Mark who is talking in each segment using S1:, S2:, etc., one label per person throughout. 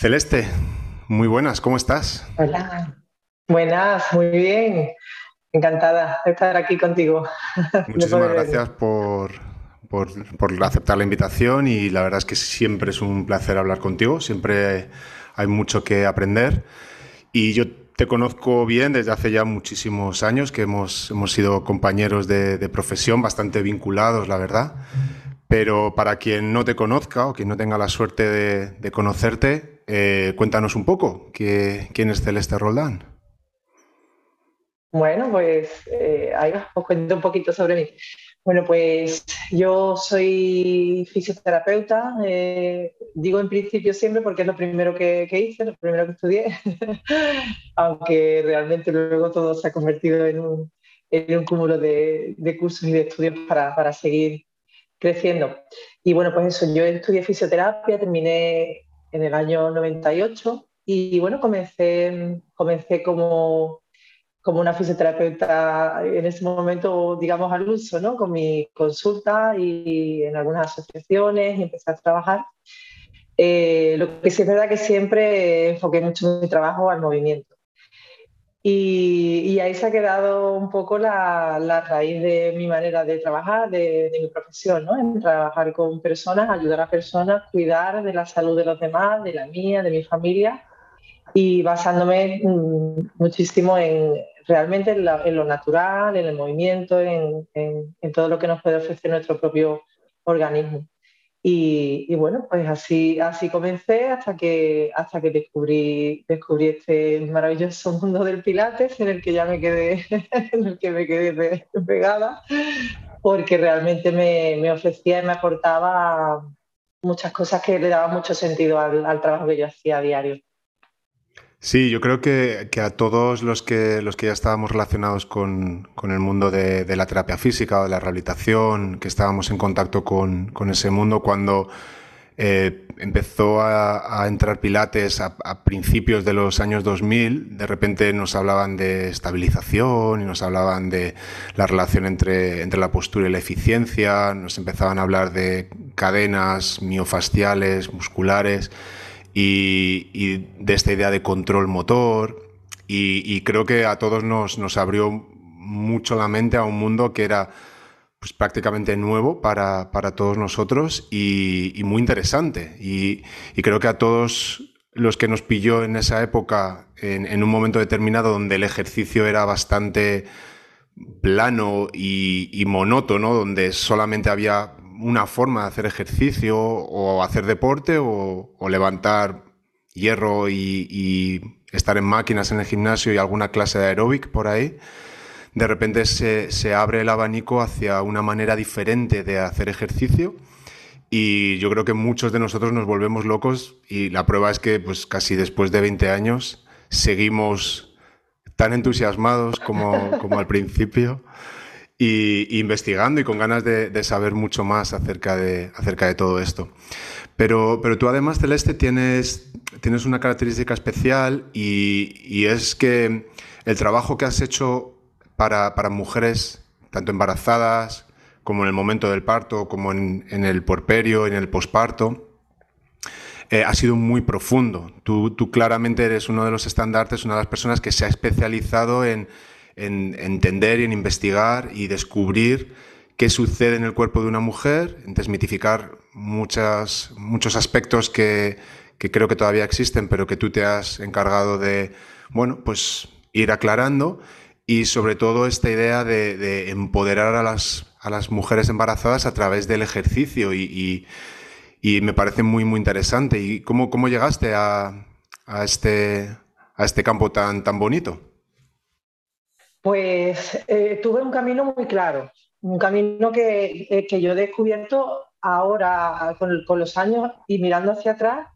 S1: Celeste, muy buenas, ¿cómo estás?
S2: Hola. Buenas, muy bien. Encantada de estar aquí contigo.
S1: Muchísimas gracias por, por, aceptar la invitación y la verdad es que siempre es un placer hablar contigo, siempre hay mucho que aprender y yo te conozco bien desde hace ya muchísimos años, que hemos, hemos sido compañeros de, profesión, bastante vinculados, la verdad. Pero para quien no te conozca o quien no tenga la suerte de, conocerte, eh, cuéntanos un poco, ¿quién es Celeste Roldán?
S2: Bueno, pues eh, ahí os cuento un poquito sobre mí. Bueno, pues yo soy fisioterapeuta, eh, digo en principio siempre porque es lo primero que, hice, lo primero que estudié, aunque realmente luego todo se ha convertido en un, cúmulo de, de, cursos y de estudios para, para, seguir creciendo. Y bueno, pues eso, yo estudié fisioterapia, terminé en el año 98 y bueno, comencé, comencé como como una fisioterapeuta en ese momento, digamos, al uso, ¿no? Con mi consulta y en algunas asociaciones y empecé a trabajar. Eh, lo que sí es verdad que siempre enfoqué mucho mi trabajo al movimiento. Y, ahí se ha quedado un poco la, la, raíz de mi manera de trabajar, de, de mi profesión, ¿no? En trabajar con personas, ayudar a personas, cuidar de la salud de los demás, de la mía, de mi familia y basándome mm, muchísimo en realmente en, lo natural, en el movimiento, en, todo lo que nos puede ofrecer nuestro propio organismo. Y, bueno, pues así, así comencé hasta que, hasta que descubrí, descubrí este maravilloso mundo del Pilates en el que ya me quedé, en el que me quedé pegada, porque realmente me, me ofrecía y me aportaba muchas cosas que le daban mucho sentido al, al trabajo que yo hacía a diario.
S1: Sí, yo creo que, a todos los que, los que ya estábamos relacionados con, el mundo de, la terapia física o de la rehabilitación, que estábamos en contacto con, ese mundo, cuando eh, empezó a, entrar Pilates a, principios de los años 2000, de repente nos hablaban de estabilización y nos hablaban de la relación entre, entre la postura y la eficiencia, nos empezaban a hablar de cadenas miofasciales, musculares y, de esta idea de control motor. Y, creo que a todos nos, nos, abrió mucho la mente a un mundo que era pues, prácticamente nuevo para, para todos nosotros y, muy interesante. Y, creo que a todos los que nos pilló en esa época, en, en un momento determinado donde el ejercicio era bastante plano y, monótono, donde solamente había una forma de hacer ejercicio o hacer deporte o, levantar hierro y, estar en máquinas en el gimnasio y alguna clase de aeróbic por ahí, de repente se, abre el abanico hacia una manera diferente de hacer ejercicio. Y yo creo que muchos de nosotros nos volvemos locos y la prueba es que pues casi después de 20 años seguimos tan entusiasmados como, como al principio y, investigando y con ganas de, saber mucho más acerca de, acerca de todo esto. Pero, pero tú además, Celeste, tienes, tienes una característica especial y, es que el trabajo que has hecho para, para, mujeres, tanto embarazadas como en el momento del parto, como en, en el porperio, en el posparto, eh, ha sido muy profundo. Tú, tú, claramente eres uno de los estandartes, una de las personas que se ha especializado en, en entender y en investigar y descubrir qué sucede en el cuerpo de una mujer, en desmitificar muchas, muchos aspectos que, creo que todavía existen, pero que tú te has encargado de, bueno, pues ir aclarando y sobre todo esta idea de, empoderar a las, a las, mujeres embarazadas a través del ejercicio y, me parece muy, muy interesante. ¿Y cómo, cómo llegaste a, a, este, a este campo tan, tan bonito?
S2: Pues eh, tuve un camino muy claro, un camino que, eh, que yo he descubierto ahora con, con, los años y mirando hacia atrás.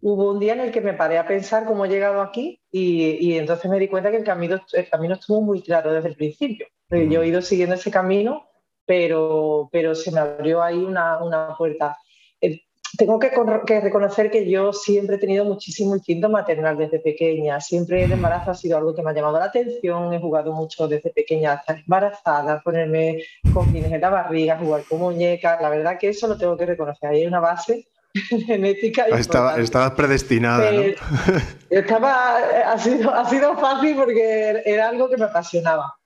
S2: Hubo un día en el que me paré a pensar cómo he llegado aquí y, y entonces me di cuenta que el camino, el camino estuvo muy claro desde el principio. Yo he ido siguiendo ese camino, pero, pero se me abrió ahí una, una puerta tengo que, reconocer que yo siempre he tenido muchísimo instinto maternal desde pequeña. Siempre el embarazo ha sido algo que me ha llamado la atención. He jugado mucho desde pequeña hasta embarazada, ponerme con fines en la barriga, jugar con muñecas. La verdad que eso lo tengo que reconocer. Ahí hay una base genética.
S1: Estaba, estabas predestinada, ¿no?
S2: estaba, ha sido, ha sido fácil porque era algo que me apasionaba.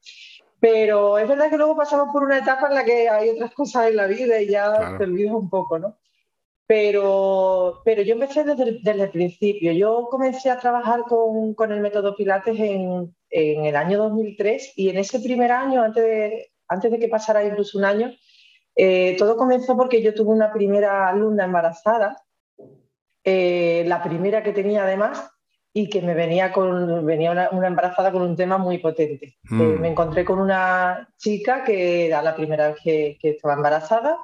S2: Pero es verdad que luego pasamos por una etapa en la que hay otras cosas en la vida y ya te olvidas un poco, ¿no? Pero, pero yo empecé desde, desde, el principio. Yo comencé a trabajar con, con el método Pilates en, en, el año 2003 y en ese primer año, antes de, antes de que pasara incluso un año, eh, todo comenzó porque yo tuve una primera alumna embarazada, eh, la primera que tenía además, y que me venía, con, venía una, embarazada con un tema muy potente. Eh, mm. me encontré con una chica que era la primera vez que, que, estaba embarazada,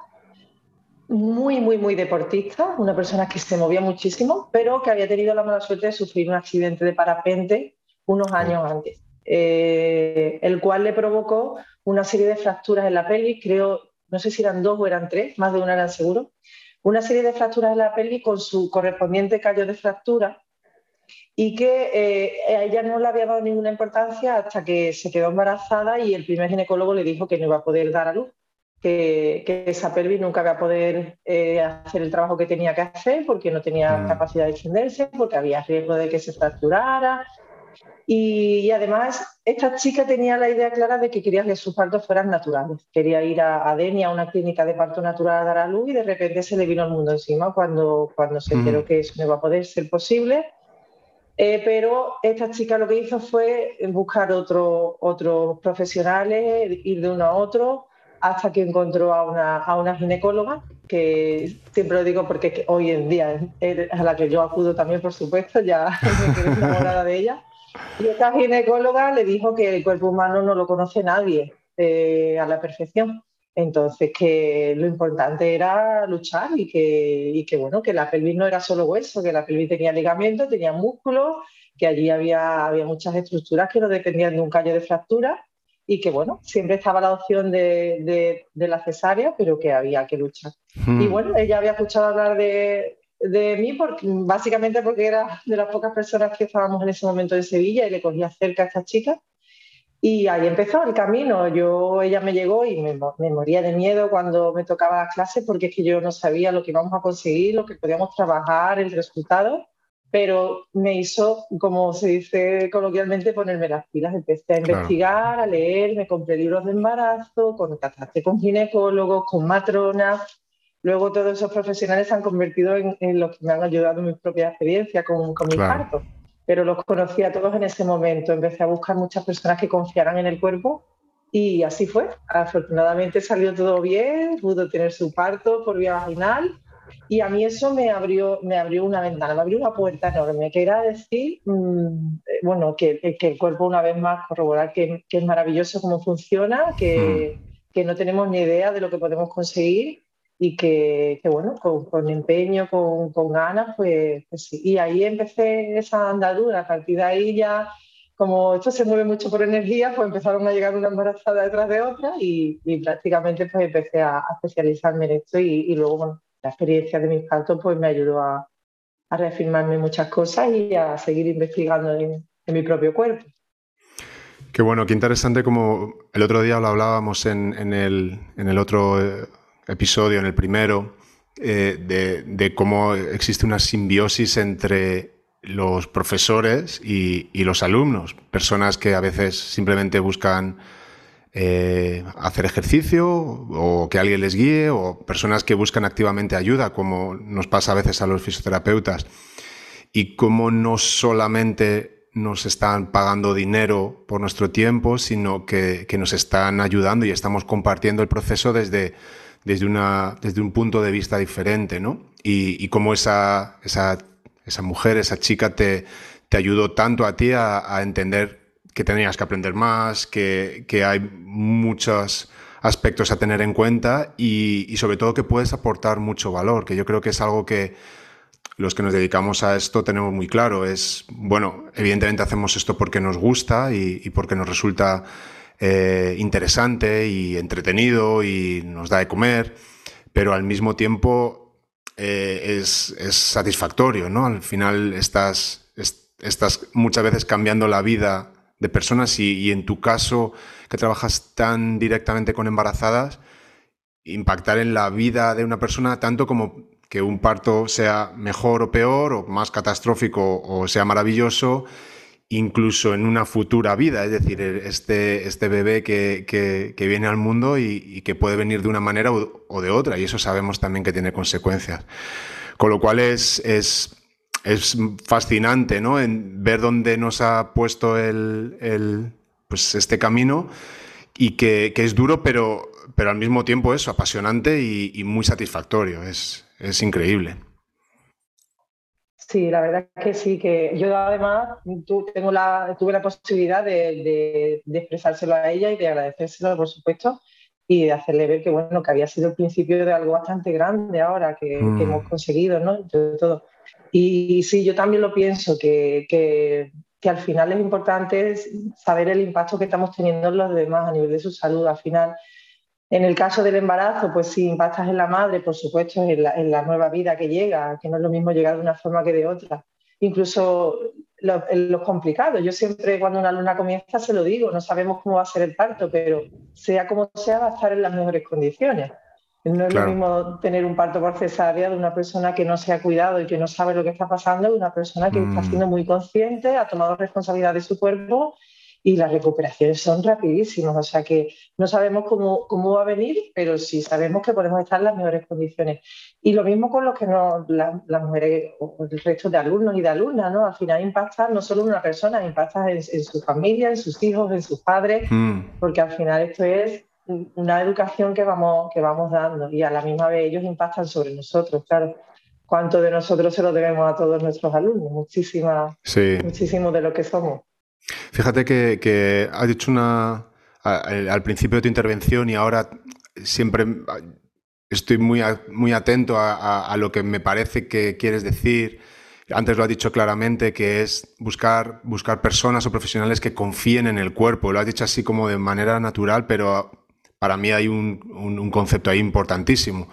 S2: muy, muy, muy deportista, una persona que se movía muchísimo, pero que había tenido la mala suerte de sufrir un accidente de parapente unos años antes, eh, el cual le provocó una serie de fracturas en la pelvis, creo, no sé si eran dos o eran tres, más de una eran seguro, una serie de fracturas en la pelvis con su correspondiente callo de fractura y que eh, a ella no le había dado ninguna importancia hasta que se quedó embarazada y el primer ginecólogo le dijo que no iba a poder dar a luz, que, esa pelvis nunca iba a poder eh, hacer el trabajo que tenía que hacer porque no tenía mm. capacidad de defenderse, porque había riesgo de que se fracturara. Y, además, esta chica tenía la idea clara de que quería que sus partos fueran naturales. Quería ir a, a Deni, a una clínica de parto natural a dar a luz y de repente se le vino el mundo encima cuando, cuando se enteró mm. que eso no iba a poder ser posible eh, pero esta chica lo que hizo fue buscar otros profesionales, ir de uno a otro, hasta que encontró a una, a una ginecóloga, que siempre lo digo porque hoy en día es a la que yo acudo también, por supuesto, ya me quedé enamorada de ella. Y esta ginecóloga le dijo que el cuerpo humano no lo conoce nadie eh, a la perfección entonces, que lo importante era luchar y que, que, bueno, que la pelvis no era solo hueso, que la pelvis tenía ligamentos, tenía músculos, que allí había, había muchas estructuras que no dependían de un callo de fractura y que, bueno, siempre estaba la opción de, la cesárea, pero que había que luchar. Hmm. Y bueno, ella había escuchado hablar de, de mí porque, básicamente porque era de las pocas personas que estábamos en ese momento en Sevilla y le cogía cerca a esta chica y ahí empezó el camino. Yo, ella me llegó y me, moría de miedo cuando me tocaba la clase porque es que yo no sabía lo que íbamos a conseguir, lo que podíamos trabajar, el resultado, pero me hizo, como se dice coloquialmente, ponerme las pilas. Empecé a investigar, a leer, me compré libros de embarazo, contacté con ginecólogos, con matronas. Luego todos esos profesionales se han convertido en, en los que me han ayudado en mi propia experiencia con, con mi parto pero los conocí a todos en ese momento. Empecé a buscar muchas personas que confiaran en el cuerpo y así fue. Afortunadamente salió todo bien, pudo tener su parto por vía vaginal y a mí eso me abrió, me abrió una ventana, me abrió una puerta enorme, que era decir, mm, eh, bueno, que, que, el cuerpo una vez más corroborar que, que es maravilloso cómo funciona, que, hmm. que no tenemos ni idea de lo que podemos conseguir y que, bueno, con, empeño, con, con ganas, pues, pues, sí. Y ahí empecé esa andadura, a partir de ahí ya, como esto se mueve mucho por energía, pues empezaron a llegar una embarazada detrás de otra y, prácticamente pues empecé a, especializarme en esto y, luego, bueno, la experiencia de mis partos pues me ayudó a, a reafirmarme muchas cosas y a seguir investigando en, mi propio cuerpo.
S1: Qué bueno, qué interesante como el otro día lo hablábamos en, el, en el otro eh, episodio, en el primero, eh, de, cómo existe una simbiosis entre los profesores y, los alumnos, personas que a veces simplemente buscan eh, hacer ejercicio o que alguien les guíe, o personas que buscan activamente ayuda, como nos pasa a veces a los fisioterapeutas, y cómo no solamente nos están pagando dinero por nuestro tiempo, sino que, que nos están ayudando y estamos compartiendo el proceso desde desde, una, desde un punto de vista diferente, ¿no? Y, y cómo esa, esa, esa, mujer, esa chica te, te ayudó tanto a ti a, entender que tenías que aprender más, que, que, hay muchos aspectos a tener en cuenta y, y, sobre todo que puedes aportar mucho valor, que yo creo que es algo que los que nos dedicamos a esto tenemos muy claro. Es, bueno, evidentemente hacemos esto porque nos gusta y, porque nos resulta eh, interesante y entretenido y nos da de comer, pero al mismo tiempo eh, es, satisfactorio, ¿no? Al final estás, estás muchas veces cambiando la vida de personas y, en tu caso, que trabajas tan directamente con embarazadas, impactar en la vida de una persona tanto como que un parto sea mejor o peor, o más catastrófico o sea maravilloso, incluso en una futura vida, es decir, este, este bebé que, viene al mundo y, que puede venir de una manera o, de otra, y eso sabemos también que tiene consecuencias. Con lo cual es, es, fascinante ¿no? en ver dónde nos ha puesto el, pues este camino y que, es duro, pero, pero al mismo tiempo es apasionante y, muy satisfactorio, es, es increíble.
S2: Sí, la verdad es que sí, que yo además tengo la, tuve la posibilidad de, expresárselo a ella y de agradecérselo, por supuesto, y de hacerle ver que, bueno, que había sido el principio de algo bastante grande ahora que, mm. hemos conseguido, ¿no? todo. Y, sí, yo también lo pienso, que, que, que, al final es importante saber el impacto que estamos teniendo en los demás a nivel de su salud. Al final, en el caso del embarazo, pues si impactas en la madre, por supuesto, en la, nueva vida que llega, que no es lo mismo llegar de una forma que de otra. Incluso los lo complicados. Yo siempre cuando una luna comienza se lo digo, no sabemos cómo va a ser el parto, pero sea como sea, va a estar en las mejores condiciones. No es lo mismo tener un parto por cesárea de una persona que no se ha cuidado y que no sabe lo que está pasando, de una persona que está mm. siendo muy consciente, ha tomado responsabilidad de su cuerpo y las recuperaciones son rapidísimas, o sea que no sabemos cómo, cómo va a venir, pero sí sabemos que podemos estar en las mejores condiciones. Y lo mismo con los que no, las mujeres o el resto de alumnos y de alumnas, ¿no? Al final impacta no solo en una persona, impacta en, su familia, en sus hijos, en sus padres, mm. porque al final esto es una educación que vamos, que vamos dando y a la misma vez ellos impactan sobre nosotros, claro. ¿Cuánto de nosotros se lo debemos a todos nuestros alumnos? Muchísima, muchísimo de lo que somos.
S1: Fíjate que, has dicho una al principio de tu intervención y ahora siempre estoy muy, muy atento a, lo que me parece que quieres decir. Antes lo has dicho claramente, que es buscar, buscar personas o profesionales que confíen en el cuerpo. Lo has dicho así como de manera natural, pero para mí hay un, concepto ahí importantísimo.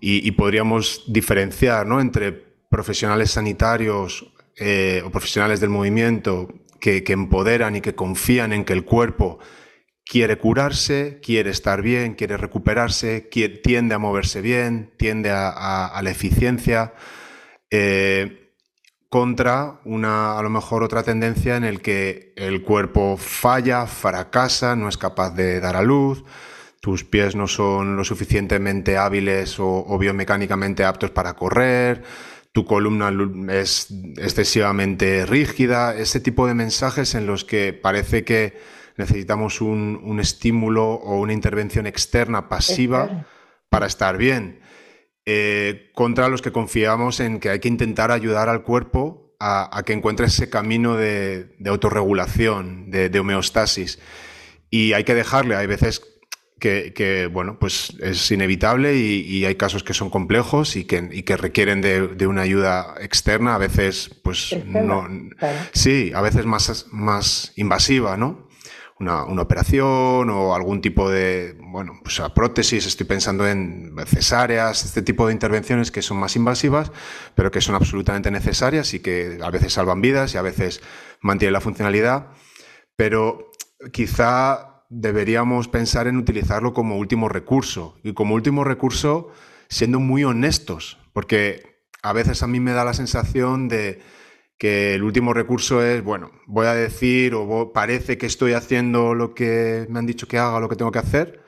S1: Y, podríamos diferenciar ¿no? entre profesionales sanitarios eh, o profesionales del movimiento que, empoderan y que confían en que el cuerpo quiere curarse, quiere estar bien, quiere recuperarse, tiende a moverse bien, tiende a, la eficiencia, eh, contra una, a lo mejor otra tendencia en el que el cuerpo falla, fracasa, no es capaz de dar a luz, tus pies no son lo suficientemente hábiles o biomecánicamente aptos para correr, tu columna es excesivamente rígida, ese tipo de mensajes en los que parece que necesitamos un, estímulo o una intervención externa pasiva para estar bien, eh, contra los que confiamos en que hay que intentar ayudar al cuerpo a, que encuentre ese camino de, autorregulación, de, de homeostasis. Y hay que dejarle, hay veces que, bueno, pues es inevitable y, hay casos que son complejos y que, que requieren de, una ayuda externa, a veces, pues no. Sí, a veces más, más invasiva, ¿no? Una, operación o algún tipo de, bueno, pues a prótesis, estoy pensando en cesáreas, este tipo de intervenciones que son más invasivas, pero que son absolutamente necesarias y que a veces salvan vidas y a veces mantienen la funcionalidad. Pero quizá deberíamos pensar en utilizarlo como último recurso. Y como último recurso, siendo muy honestos, porque a veces a mí me da la sensación de que el último recurso es, bueno, voy a decir o parece que estoy haciendo lo que me han dicho que haga, lo que tengo que hacer,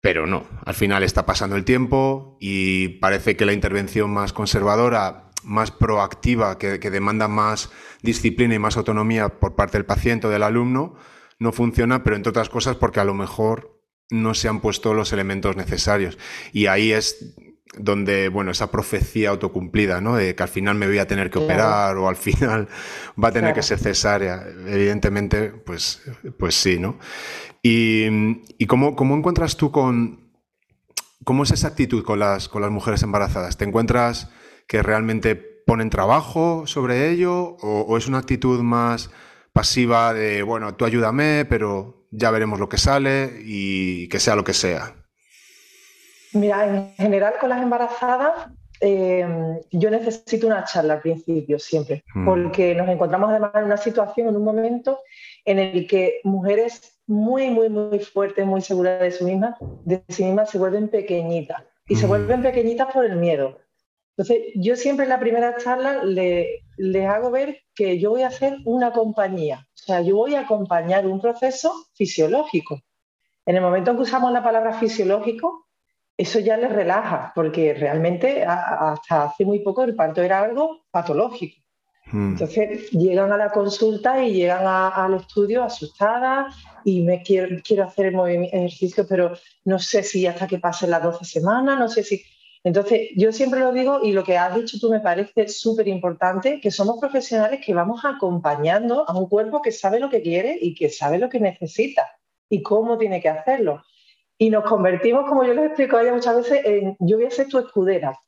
S1: pero no, al final está pasando el tiempo y parece que la intervención más conservadora, más proactiva, que, que demanda más disciplina y más autonomía por parte del paciente o del alumno, no funciona, pero entre otras cosas porque a lo mejor no se han puesto los elementos necesarios. Y ahí es donde, bueno, esa profecía autocumplida, ¿no? De que al final me voy a tener que operar o al final va a tener que ser cesárea. Evidentemente, pues, pues sí, ¿no? Y, y cómo, encuentras tú con... ¿Cómo es esa actitud con las, con las mujeres embarazadas? ¿Te encuentras que realmente ponen trabajo sobre ello o, o es una actitud más pasiva de, bueno, tú ayúdame, pero ya veremos lo que sale y que sea lo que sea?
S2: Mira, en general con las embarazadas eh, yo necesito una charla al principio siempre, mm. porque nos encontramos además en una situación, en un momento en el que mujeres muy, muy, muy fuertes, muy seguras de, su misma, de sí mismas se vuelven pequeñitas. Y se mm. vuelven pequeñitas por el miedo. Entonces, yo siempre en la primera charla le, les hago ver que yo voy a hacer una compañía, o sea, yo voy a acompañar un proceso fisiológico. En el momento en que usamos la palabra fisiológico, eso ya les relaja, porque realmente hasta hace muy poco el parto era algo patológico. Hmm. Entonces llegan a la consulta y llegan al estudio asustadas y me quiero, quiero hacer el ejercicio, pero no sé si hasta que pasen las 12 semanas, no sé si... Entonces, yo siempre lo digo y lo que has dicho tú me parece súper importante, que somos profesionales que vamos acompañando a un cuerpo que sabe lo que quiere y que sabe lo que necesita y cómo tiene que hacerlo. Y nos convertimos, como yo les explico a ella muchas veces, en yo voy a ser tu escudera.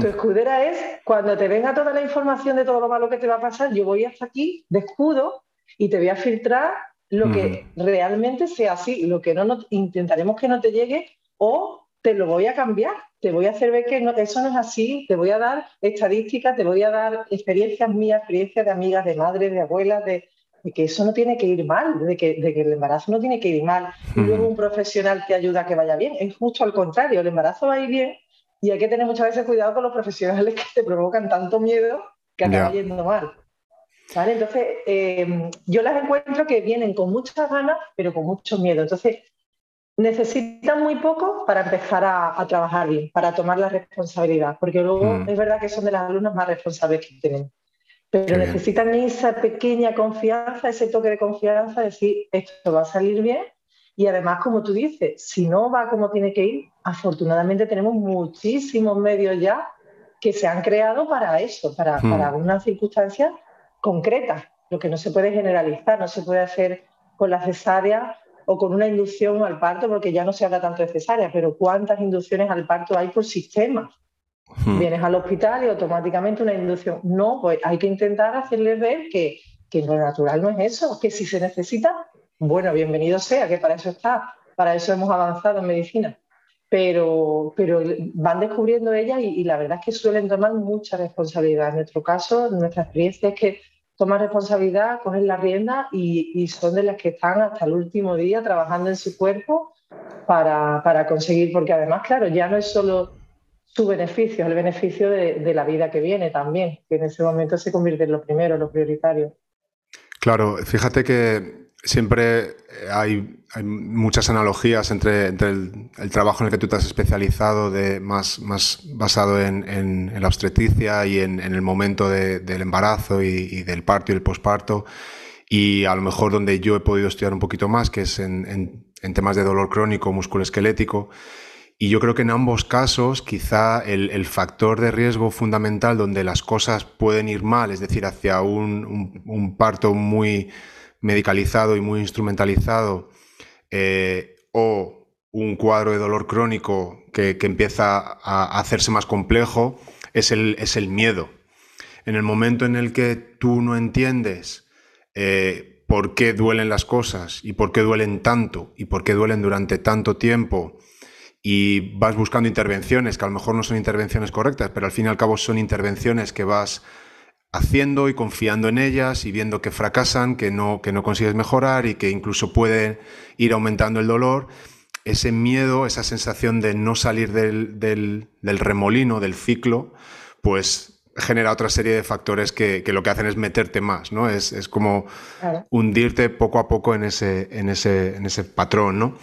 S2: Tu escudera es cuando te venga toda la información de todo lo malo que te va a pasar, yo voy hasta aquí de escudo y te voy a filtrar lo que realmente sea así, lo que no, intentaremos que no te llegue o te lo voy a cambiar, te voy a hacer ver que eso no es así, te voy a dar estadísticas, te voy a dar experiencias mías, experiencias de amigas, de madres, de abuelas, de, que eso no tiene que ir mal, de que, de que, el embarazo no tiene que ir mal y luego un profesional te ayuda a que vaya bien. Es justo al contrario, el embarazo va a ir bien y hay que tener muchas veces cuidado con los profesionales que te provocan tanto miedo que acaba yendo mal. ¿Vale? Entonces, em, yo las encuentro que vienen con muchas ganas, pero con mucho miedo. Entonces, necesitan muy poco para empezar a, trabajar bien, para tomar la responsabilidad, porque luego mm. es verdad que son de las alumnas más responsables que tenemos. Pero necesitan esa pequeña confianza, ese toque de confianza, decir, esto va a salir bien. Y además, como tú dices, si no va como tiene que ir, afortunadamente tenemos muchísimos medios ya que se han creado para eso, para, hmm. para unas circunstancias concretas. Lo que no se puede generalizar, no se puede hacer con la cesárea o con una inducción al parto, porque ya no se habla tanto de cesárea, pero ¿cuántas inducciones al parto hay por sistema? Hmm. Vienes al hospital y automáticamente una inducción. No, pues hay que intentar hacerles ver que, lo natural no es eso, que si se necesita, bueno, bienvenido sea, que para eso está, para eso hemos avanzado en medicina. Pero, van descubriendo ellas y, la verdad es que suelen tomar mucha responsabilidad. En nuestro caso, nuestra experiencia es que toman responsabilidad, cogen la rienda y, son de las que están hasta el último día trabajando en su cuerpo para conseguir, porque además, claro, ya no es solo su beneficio, el beneficio de, de, la vida que viene también, que en ese momento se convierte en lo primero, lo prioritario.
S1: Claro, fíjate que siempre hay, hay muchas analogías entre, entre el, trabajo en el que tú te has especializado, de, más, más basado en, en, la obstetricia y en, en el momento de, del embarazo y, y, del parto y el posparto, y a lo mejor donde yo he podido estudiar un poquito más, que es en, temas de dolor crónico musculoesquelético. Y yo creo que en ambos casos quizá el, factor de riesgo fundamental donde las cosas pueden ir mal, es decir, hacia un, parto muy medicalizado y muy instrumentalizado, eh, o un cuadro de dolor crónico que, empieza a hacerse más complejo, es el, es el, miedo. En el momento en el que tú no entiendes eh, por qué duelen las cosas y por qué duelen tanto y por qué duelen durante tanto tiempo, y vas buscando intervenciones que a lo mejor no son intervenciones correctas, pero al fin y al cabo son intervenciones que vas haciendo y confiando en ellas y viendo que fracasan, que no, que no consigues mejorar y que incluso puede ir aumentando el dolor, ese miedo, esa sensación de no salir del, del, remolino, del ciclo, pues genera otra serie de factores que, que, lo que hacen es meterte más, ¿no? Es, es como hundirte poco a poco en ese, en ese, en ese patrón, ¿no?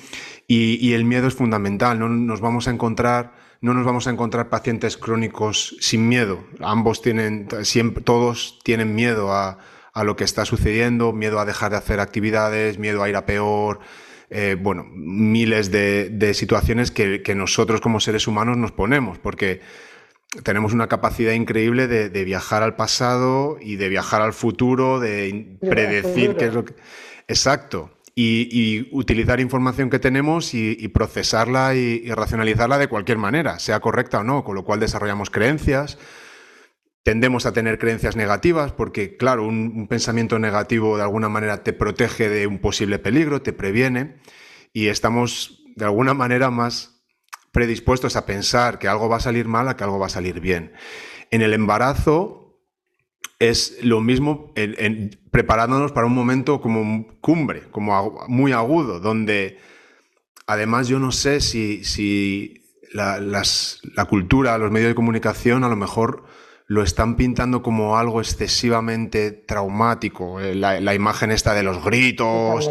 S1: Y, el miedo es fundamental, no nos vamos a encontrar no nos vamos a encontrar pacientes crónicos sin miedo. Ambos tienen, siempre, todos tienen miedo a, lo que está sucediendo, miedo a dejar de hacer actividades, miedo a ir a peor, eh, bueno, miles de, situaciones que, nosotros como seres humanos nos ponemos, porque tenemos una capacidad increíble de, de viajar al pasado y de viajar al futuro, de predecir qué es lo que... Exacto y, utilizar información que tenemos y, procesarla y, racionalizarla de cualquier manera, sea correcta o no, con lo cual desarrollamos creencias. Tendemos a tener creencias negativas porque, claro, un, pensamiento negativo de alguna manera te protege de un posible peligro, te previene y estamos de alguna manera más predispuestos a pensar que algo va a salir mal a que algo va a salir bien. En el embarazo es lo mismo en, preparándonos para un momento como cumbre, como muy agudo, donde además yo no sé si, la, cultura, los medios de comunicación a lo mejor lo están pintando como algo excesivamente traumático. Eh, la, imagen esta de los gritos,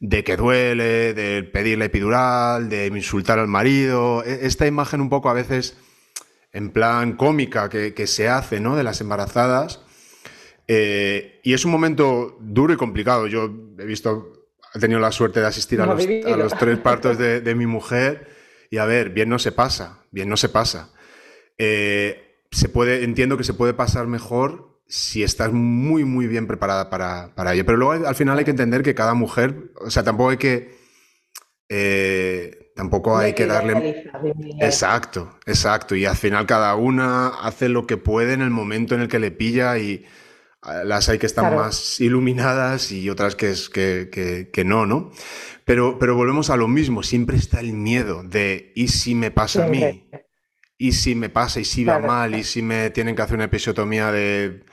S1: de que duele, de pedir la epidural, de insultar al marido. E, esta imagen un poco a veces en plan cómica que, se hace ¿no? de las embarazadas. Eh, y es un momento duro y complicado. Yo he visto, he tenido la suerte de asistir a, los, tres partos de, mi mujer y a ver, bien no se pasa, bien no se pasa. Eh, se puede, entiendo que se puede pasar mejor si estás muy, muy bien preparada para, para ello. Pero luego al final hay que entender que cada mujer, o sea, tampoco hay que... Eh, Tampoco hay que darle... Exacto, exacto. Y al final cada una hace lo que puede en el momento en el que le pilla y las hay que están más iluminadas y otras que, es, que, que, no, ¿no? Pero, pero volvemos a lo mismo, siempre está el miedo de ¿y si me pasa a mí? ¿Y si me pasa y si va mal? ¿Y si me tienen que hacer una episiotomía de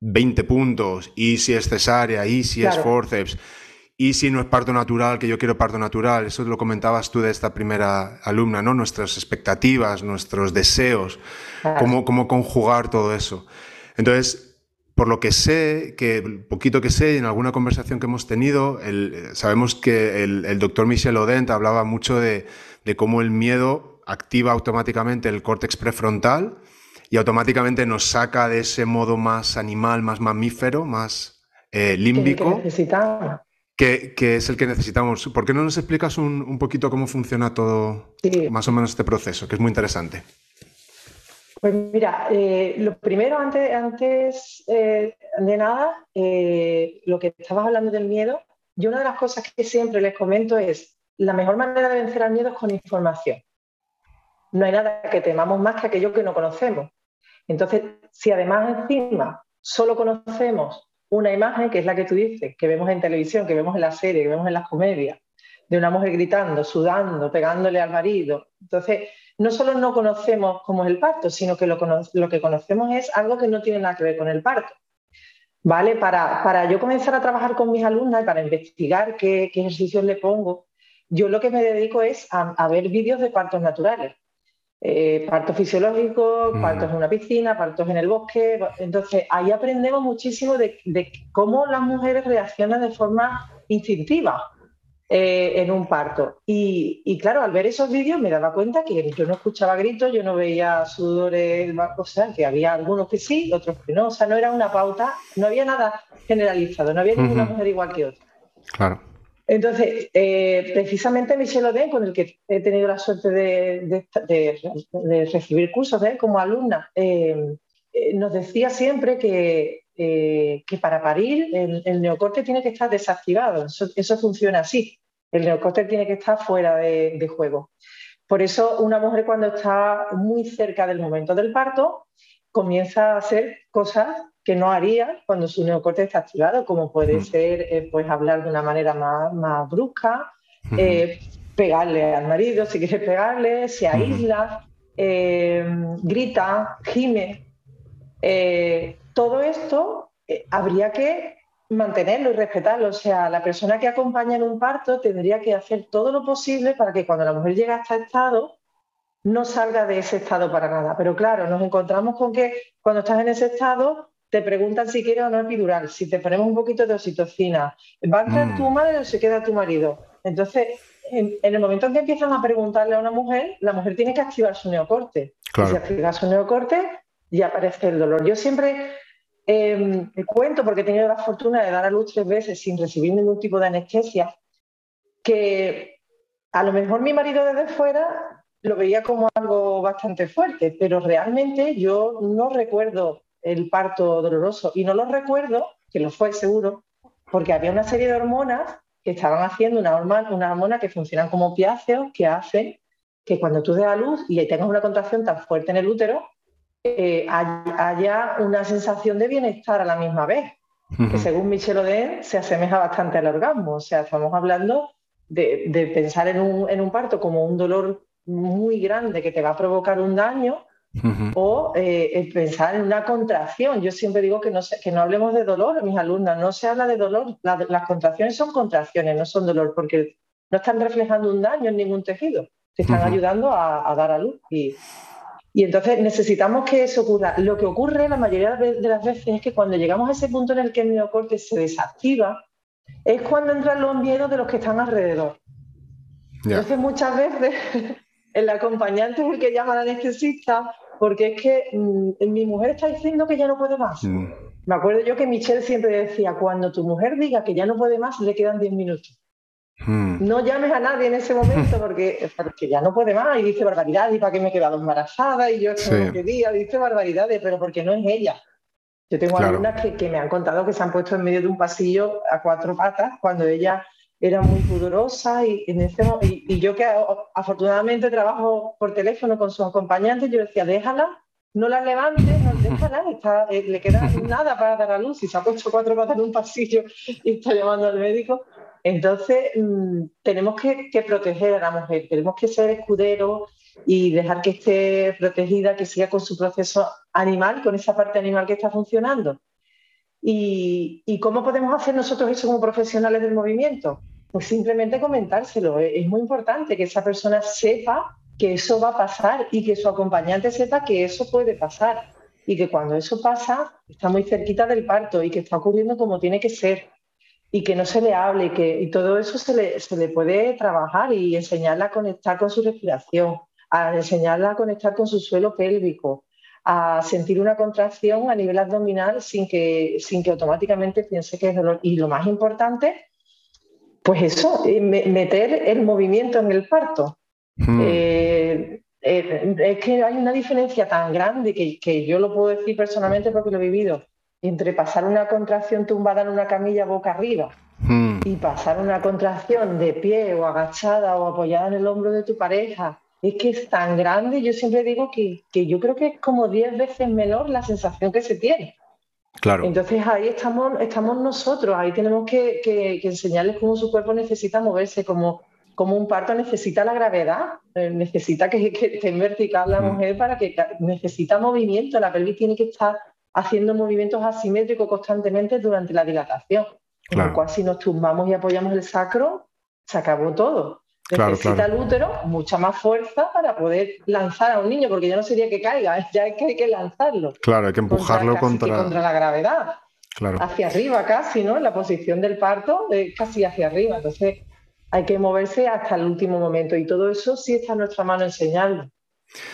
S1: 20 puntos? ¿Y si es cesárea? ¿Y si es forceps? Y si no es parto natural, que yo quiero parto natural, eso lo comentabas tú de esta primera alumna, ¿no? Nuestras expectativas, nuestros deseos, cómo, cómo conjugar todo eso. Entonces, por lo que sé, que poquito que sé, en alguna conversación que hemos tenido, sabemos que el, doctor Michel Odent hablaba mucho de, cómo el miedo activa automáticamente el córtex prefrontal y automáticamente nos saca de ese modo más animal, más mamífero, más eh, límbico.
S2: Que
S1: que, es el que necesitamos. ¿Por qué no nos explicas un, poquito cómo funciona todo, más o menos este proceso, que es muy interesante?
S2: Pues mira, eh, lo primero, antes, antes eh, de nada, eh, lo que estabas hablando del miedo, yo una de las cosas que siempre les comento es, la mejor manera de vencer al miedo es con información. No hay nada que temamos más que aquello que no conocemos. Entonces, si además encima solo conocemos una imagen que es la que tú dices, que vemos en televisión, que vemos en la serie, que vemos en las comedias, de una mujer gritando, sudando, pegándole al marido. Entonces, no solo no conocemos cómo es el parto, sino que lo, que conocemos es algo que no tiene nada que ver con el parto. ¿Vale? Para, para yo comenzar a trabajar con mis alumnas y para investigar qué, ejercicios le pongo, yo lo que me dedico es a ver vídeos de partos naturales. Eh, partos fisiológicos, mm. partos en una piscina, partos en el bosque. Entonces, ahí aprendemos muchísimo de, cómo las mujeres reaccionan de forma instintiva eh, en un parto. Y, claro, al ver esos vídeos me daba cuenta que yo no escuchaba gritos, yo no veía sudores, o sea, que había algunos que sí, otros que no. O sea, no era una pauta, no había nada generalizado, no había ninguna mujer igual que otra.
S1: Claro.
S2: Entonces, eh, precisamente Michel Odén, con el que he tenido la suerte de, recibir cursos de como alumna, eh, eh, nos decía siempre que, que para parir el, neocorte tiene que estar desactivado. Eso, funciona así. El neocorte tiene que estar fuera de, de juego. Por eso, una mujer cuando está muy cerca del momento del parto, comienza a hacer cosas que no haría cuando su neocorte está activado, como puede ser eh, pues hablar de una manera más, brusca, eh, pegarle al marido si quiere pegarle, se aísla, eh, grita, gime. Todo esto habría que mantenerlo y respetarlo. O sea, la persona que acompaña en un parto tendría que hacer todo lo posible para que cuando la mujer llega a este estado no salga de ese estado para nada. Pero claro, nos encontramos con que cuando estás en ese estado te preguntan si quieres o no epidural, si te ponemos un poquito de oxitocina, ¿va a entrar mm. tu madre o se queda tu marido? Entonces, en, el momento en que empiezan a preguntarle a una mujer, la mujer tiene que activar su neocorte. si activa su neocorte, ya aparece el dolor. Yo siempre eh, cuento, porque he tenido la fortuna de dar a luz tres veces sin recibir ningún tipo de anestesia, que a lo mejor mi marido desde fuera lo veía como algo bastante fuerte, pero realmente yo no recuerdo el parto doloroso. Y no lo recuerdo, que lo fue seguro, porque había una serie de hormonas que estaban haciendo una hormona, que funcionan como opiáceos que hacen que cuando tú des a luz y tengas una contracción tan fuerte en el útero, eh, haya una sensación de bienestar a la misma vez, que según Michel Oden se asemeja bastante al orgasmo. O sea, estamos hablando de, pensar en un, en un parto como un dolor muy grande que te va a provocar un daño o eh, pensar en una contracción. Yo siempre digo que no, que no hablemos de dolor mis alumnas, no se habla de dolor, las contracciones son contracciones, no son dolor, porque no están reflejando un daño en ningún tejido, te están ayudando a, dar a luz. Y, entonces necesitamos que eso ocurra. Lo que ocurre la mayoría de las veces es que cuando llegamos a ese punto en el que el miocorte se desactiva, es cuando entran los miedos de los que están alrededor. Entonces muchas veces el acompañante es el que llama al anestesista porque es que mm, mi mujer está diciendo que ya no puede más. Mm. Me acuerdo yo que Michelle siempre decía, cuando tu mujer diga que ya no puede más, le quedan 10 minutos. Mm. No llames a nadie en ese momento porque, porque ya no puede más y dice barbaridades y para qué me he quedado embarazada y yo es que día dice barbaridades, pero porque no es ella. Yo tengo algunas que, que, me han contado que se han puesto en medio de un pasillo a cuatro patas cuando ella era muy pudorosa y, en ese, y, yo que afortunadamente trabajo por teléfono con sus acompañantes, yo decía, déjala, no la levantes, no, déjala, está, eh, le queda nada para dar a luz y se ha puesto cuatro patas en un pasillo y está llamando al médico. Entonces, mm, tenemos que, proteger a la mujer, tenemos que ser escuderos y dejar que esté protegida, que siga con su proceso animal, con esa parte animal que está funcionando. ¿Y, y cómo podemos hacer nosotros eso como profesionales del movimiento? pues simplemente comentárselo. Es muy importante que esa persona sepa que eso va a pasar y que su acompañante sepa que eso puede pasar y que cuando eso pasa está muy cerquita del parto y que está ocurriendo como tiene que ser y que no se le hable y que y todo eso se le, se le puede trabajar y enseñarla a conectar con su respiración, a enseñarla a conectar con su suelo pélvico, a sentir una contracción a nivel abdominal sin que, sin que automáticamente piense que es dolor. Y lo más importante pues eso, eh, meter el movimiento en el parto. Hmm. Eh, eh, es que hay una diferencia tan grande que, yo lo puedo decir personalmente porque lo he vivido, entre pasar una contracción tumbada en una camilla boca arriba hmm. y pasar una contracción de pie o agachada o apoyada en el hombro de tu pareja. Es que es tan grande, yo siempre digo que, que yo creo que es como 10 veces menor la sensación que se tiene. Entonces ahí estamos, estamos nosotros, ahí tenemos que, enseñarles cómo su cuerpo necesita moverse, como, como un parto necesita la gravedad, eh, necesita que, esté en vertical la mujer para que necesita movimiento, la pelvis tiene que estar haciendo movimientos asimétricos constantemente durante la dilatación. Con lo cual, si nos tumbamos y apoyamos el sacro, se acabó todo. Necesita el útero mucha más fuerza para poder lanzar a un niño, porque ya no sería que caiga, ya es que hay que lanzarlo.
S1: Claro, hay que empujarlo contra,
S2: contra... la gravedad. Claro. Hacia arriba casi, ¿no? En la posición del parto, casi hacia arriba. Entonces hay que moverse hasta el último momento y todo eso sí está en nuestra mano enseñarlo.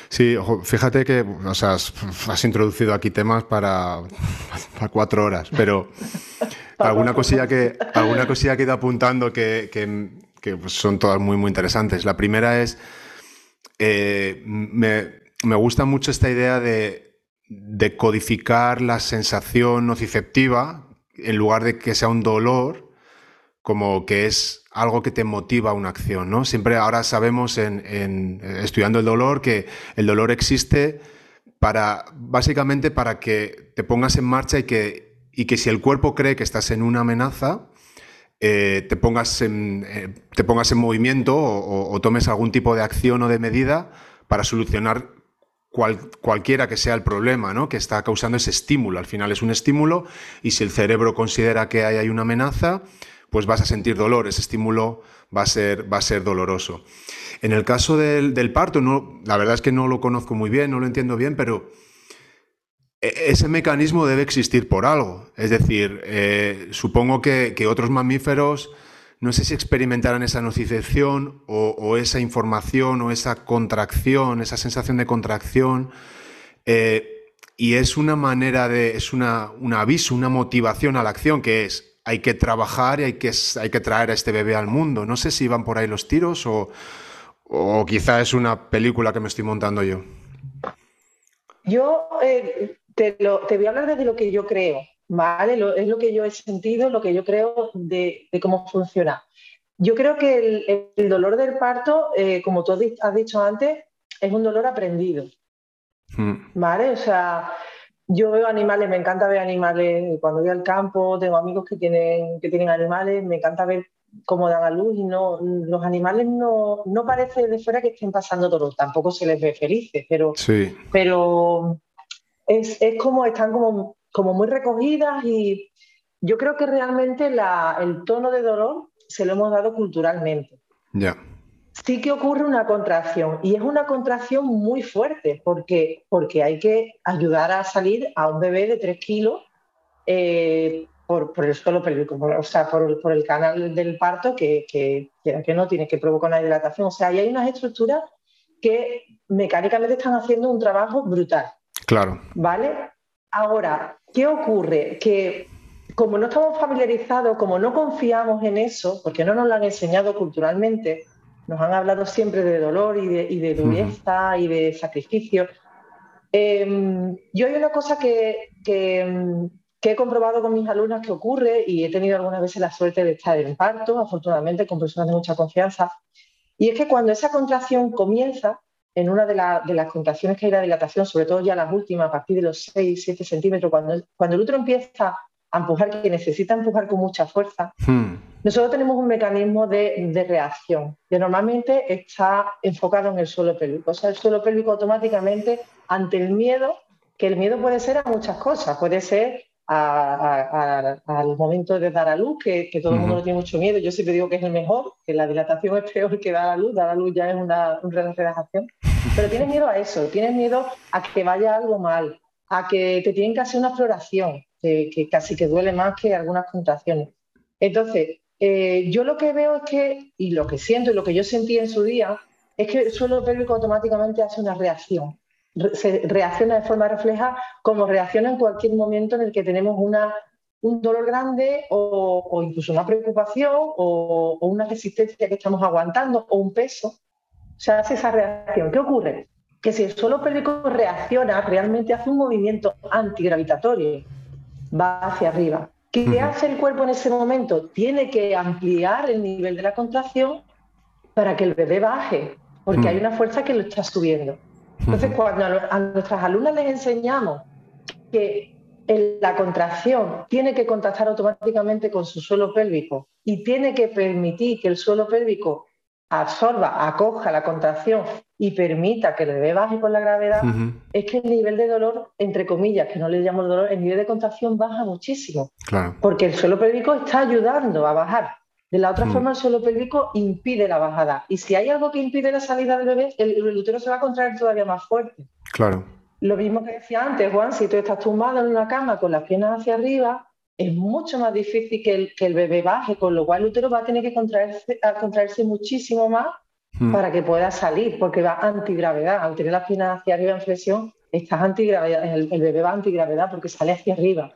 S1: Sí, fíjate que o sea, has, introducido aquí temas para, para cuatro horas, pero alguna cosilla que alguna cosilla que he ido apuntando que, que que pues, son todas muy, muy interesantes. La primera es, eh, me, gusta mucho esta idea de, codificar la sensación nociceptiva en lugar de que sea un dolor, como que es algo que te motiva a una acción, ¿no? Siempre ahora sabemos en, estudiando el dolor que el dolor existe para, básicamente para que te pongas en marcha y que, y que si el cuerpo cree que estás en una amenaza, eh, te, pongas en, eh, te pongas en movimiento o, tomes algún tipo de acción o de medida para solucionar cualquiera que sea el problema ¿no? que está causando ese estímulo. Al final es un estímulo y si el cerebro considera que hay, una amenaza, pues vas a sentir dolor, ese estímulo va a ser, va a ser doloroso. En el caso del, parto, no, la verdad es que no lo conozco muy bien, no lo entiendo bien, pero e-, ese mecanismo debe existir por algo. Es decir, eh, supongo que, otros mamíferos, no sé si experimentarán esa nocicepción o, esa información o esa contracción, esa sensación de contracción. Eh, y es una manera de, es una, un aviso, una motivación a la acción que es, hay que trabajar y hay que, hay que traer a este bebé al mundo. No sé si van por ahí los tiros o, o quizá es una película que me estoy montando yo.
S2: Yo eh, te, voy a hablar desde lo que yo creo, ¿vale? es lo que yo he sentido, lo que yo creo de, cómo funciona. Yo creo que el, dolor del parto, eh, como tú has dicho antes, es un dolor aprendido. Hmm. ¿Vale? O sea, yo veo animales, me encanta ver animales. Cuando voy al campo, tengo amigos que tienen, que tienen animales, me encanta ver cómo dan a luz y no, los animales no, no parece de fuera que estén pasando dolor, tampoco se les ve felices, pero, sí. pero es, como están como, como muy recogidas y yo creo que realmente el tono de dolor se lo hemos dado culturalmente.
S1: Ya.
S2: Sí que ocurre una contracción y es una contracción muy fuerte porque, porque hay que ayudar a salir a un bebé de 3 kilos eh, por, el suelo pélvico, o sea, por, el canal del parto que, que, que, no tiene que provocar una dilatación. O sea, ahí hay unas estructuras que mecánicamente están haciendo un trabajo brutal.
S1: Claro.
S2: ¿Vale? Ahora, ¿qué ocurre? Que como no estamos familiarizados, como no confiamos en eso, porque no nos lo han enseñado culturalmente, nos han hablado siempre de dolor y de, y dureza y de sacrificio. Em, yo hay una cosa que, que, he comprobado con mis alumnas que ocurre y he tenido algunas veces la suerte de estar en parto, afortunadamente con personas de mucha confianza, y es que cuando esa contracción comienza, en una de, las contracciones que hay la dilatación, sobre todo ya las últimas, a partir de los 6, 7 centímetros, cuando, cuando el útero empieza a empujar, que necesita empujar con mucha fuerza, hmm. nosotros tenemos un mecanismo de, reacción que normalmente está enfocado en el suelo pélvico. O sea, el suelo pélvico automáticamente, ante el miedo, que el miedo puede ser a muchas cosas, puede ser al momento de dar a luz, que, todo el mundo tiene mucho miedo. Yo siempre digo que es el mejor, que la dilatación es peor que dar a luz, dar a luz ya es una, una relajación. Pero tienes miedo a eso, tienes miedo a que vaya algo mal, a que te tienen que hacer una exploración, que, casi que duele más que algunas contracciones. Entonces, eh, yo lo que veo es que, y lo que siento y lo que yo sentí en su día, es que el suelo pélvico automáticamente hace una reacción. Se reacciona de forma refleja como reacciona en cualquier momento en el que tenemos una, un dolor grande o, incluso una preocupación o, o, una resistencia que estamos aguantando o un peso. Se hace esa reacción. ¿Qué ocurre? Que si el suelo pélvico reacciona, realmente hace un movimiento antigravitatorio va hacia arriba. ¿Qué hace el cuerpo en ese momento? Tiene que ampliar el nivel de la contracción para que el bebé baje, porque hay una fuerza que lo está subiendo. Entonces, cuando a, nuestras alumnas les enseñamos que la contracción tiene que contactar automáticamente con su suelo pélvico y tiene que permitir que el suelo pélvico absorba, acoja la contracción y permita que el bebé baje por la gravedad, es que el nivel de dolor, entre comillas, que no le llamo dolor, el nivel de contracción baja muchísimo. Porque el suelo pélvico está ayudando a bajar. De la otra forma, el suelo pélvico impide la bajada. Y si hay algo que impide la salida del bebé, el, el útero se va a contraer todavía más fuerte.
S1: Claro.
S2: Lo mismo que decía antes, Juan, si tú estás tumbado en una cama con las piernas hacia arriba, es mucho más difícil que el, que el bebé baje, con lo cual el útero va a tener que contraerse, a contraerse muchísimo más hmm. para que pueda salir, porque va antigravedad. Al tener la pierna hacia arriba en flexión, estás antigravedad, el, bebé va antigravedad porque sale hacia arriba.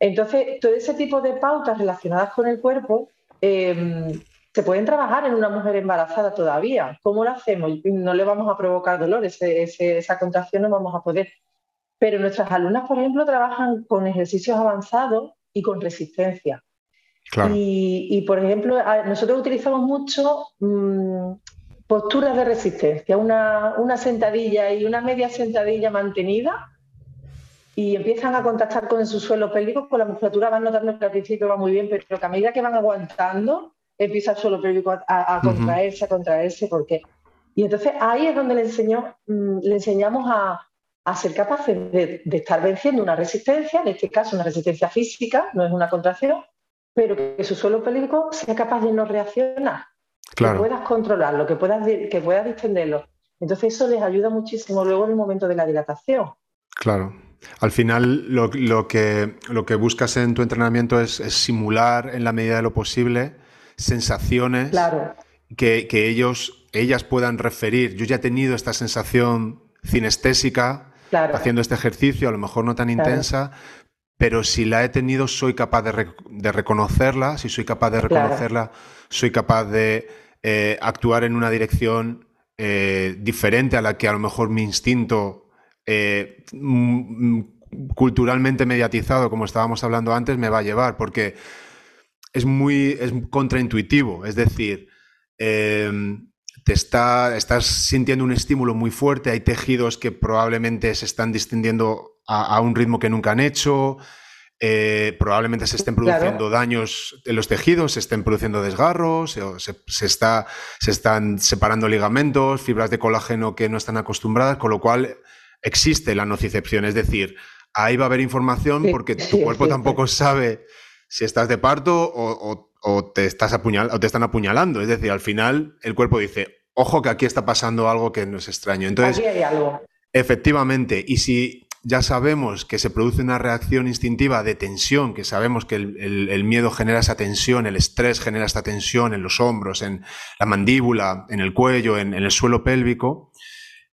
S2: Entonces, todo ese tipo de pautas relacionadas con el cuerpo em, se pueden trabajar en una mujer embarazada todavía. ¿Cómo lo hacemos? No le vamos a provocar dolor, esa contracción no vamos a poder. Pero nuestras alumnas, por ejemplo, trabajan con ejercicios avanzados y con resistencia. Y, por ejemplo, nosotros utilizamos mucho mm, posturas de resistencia, una, una, sentadilla y una media sentadilla mantenida y empiezan a contactar con su suelo pélvico, con la musculatura van notando que al principio va muy bien, pero que a medida que van aguantando, empieza el suelo pélvico a, contraerse, a contraerse, porque... Y entonces ahí es donde le, enseñó, mm, le enseñamos a, a ser capaces de, estar venciendo una resistencia, en este caso una resistencia física, no es una contracción, pero que su suelo pélvico sea capaz de no reaccionar, que puedas controlarlo, que puedas, que puedas distenderlo. Entonces eso les ayuda muchísimo luego en el momento de la dilatación.
S1: Claro. Al final lo, que, lo que buscas en tu entrenamiento es, simular en la medida de lo posible sensaciones que, que ellos, ellas puedan referir. Yo ya he tenido esta sensación cinestésica haciendo este ejercicio, a lo mejor no tan intensa, pero si la he tenido soy capaz de, reconocerla, si soy capaz de reconocerla, soy capaz de eh, actuar en una dirección eh, diferente a la que a lo mejor mi instinto eh, culturalmente mediatizado, como estábamos hablando antes, me va a llevar, porque es muy es contraintuitivo, es decir, te está, estás sintiendo un estímulo muy fuerte, hay tejidos que probablemente se están distendiendo a, un ritmo que nunca han hecho, eh, probablemente se estén produciendo daños en los tejidos, se estén produciendo desgarros, se, está, se están separando ligamentos, fibras de colágeno que no están acostumbradas, con lo cual existe la nocicepción, es decir, ahí va a haber información porque tu cuerpo tampoco sabe si estás de parto o, o te, estás apuñal o te están apuñalando. Es decir, al final el cuerpo dice, ojo que aquí está pasando algo que no es extraño. Entonces,
S2: aquí hay algo.
S1: Efectivamente, y si ya sabemos que se produce una reacción instintiva de tensión, que sabemos que el, miedo genera esa tensión, el estrés genera esta tensión en los hombros, en la mandíbula, en el cuello, en, el suelo pélvico,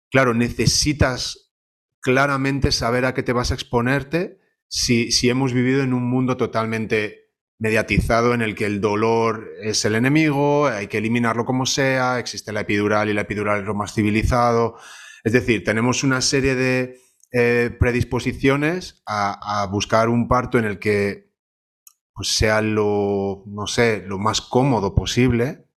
S1: claro, necesitas claramente saber a qué te vas a exponerte si, si hemos vivido en un mundo totalmente mediatizado en el que el dolor es el enemigo, hay que eliminarlo como sea, existe la epidural y la epidural es lo más civilizado. Es decir, tenemos una serie de eh, predisposiciones a, buscar un parto en el que pues, sea lo, no sé, lo más cómodo posible.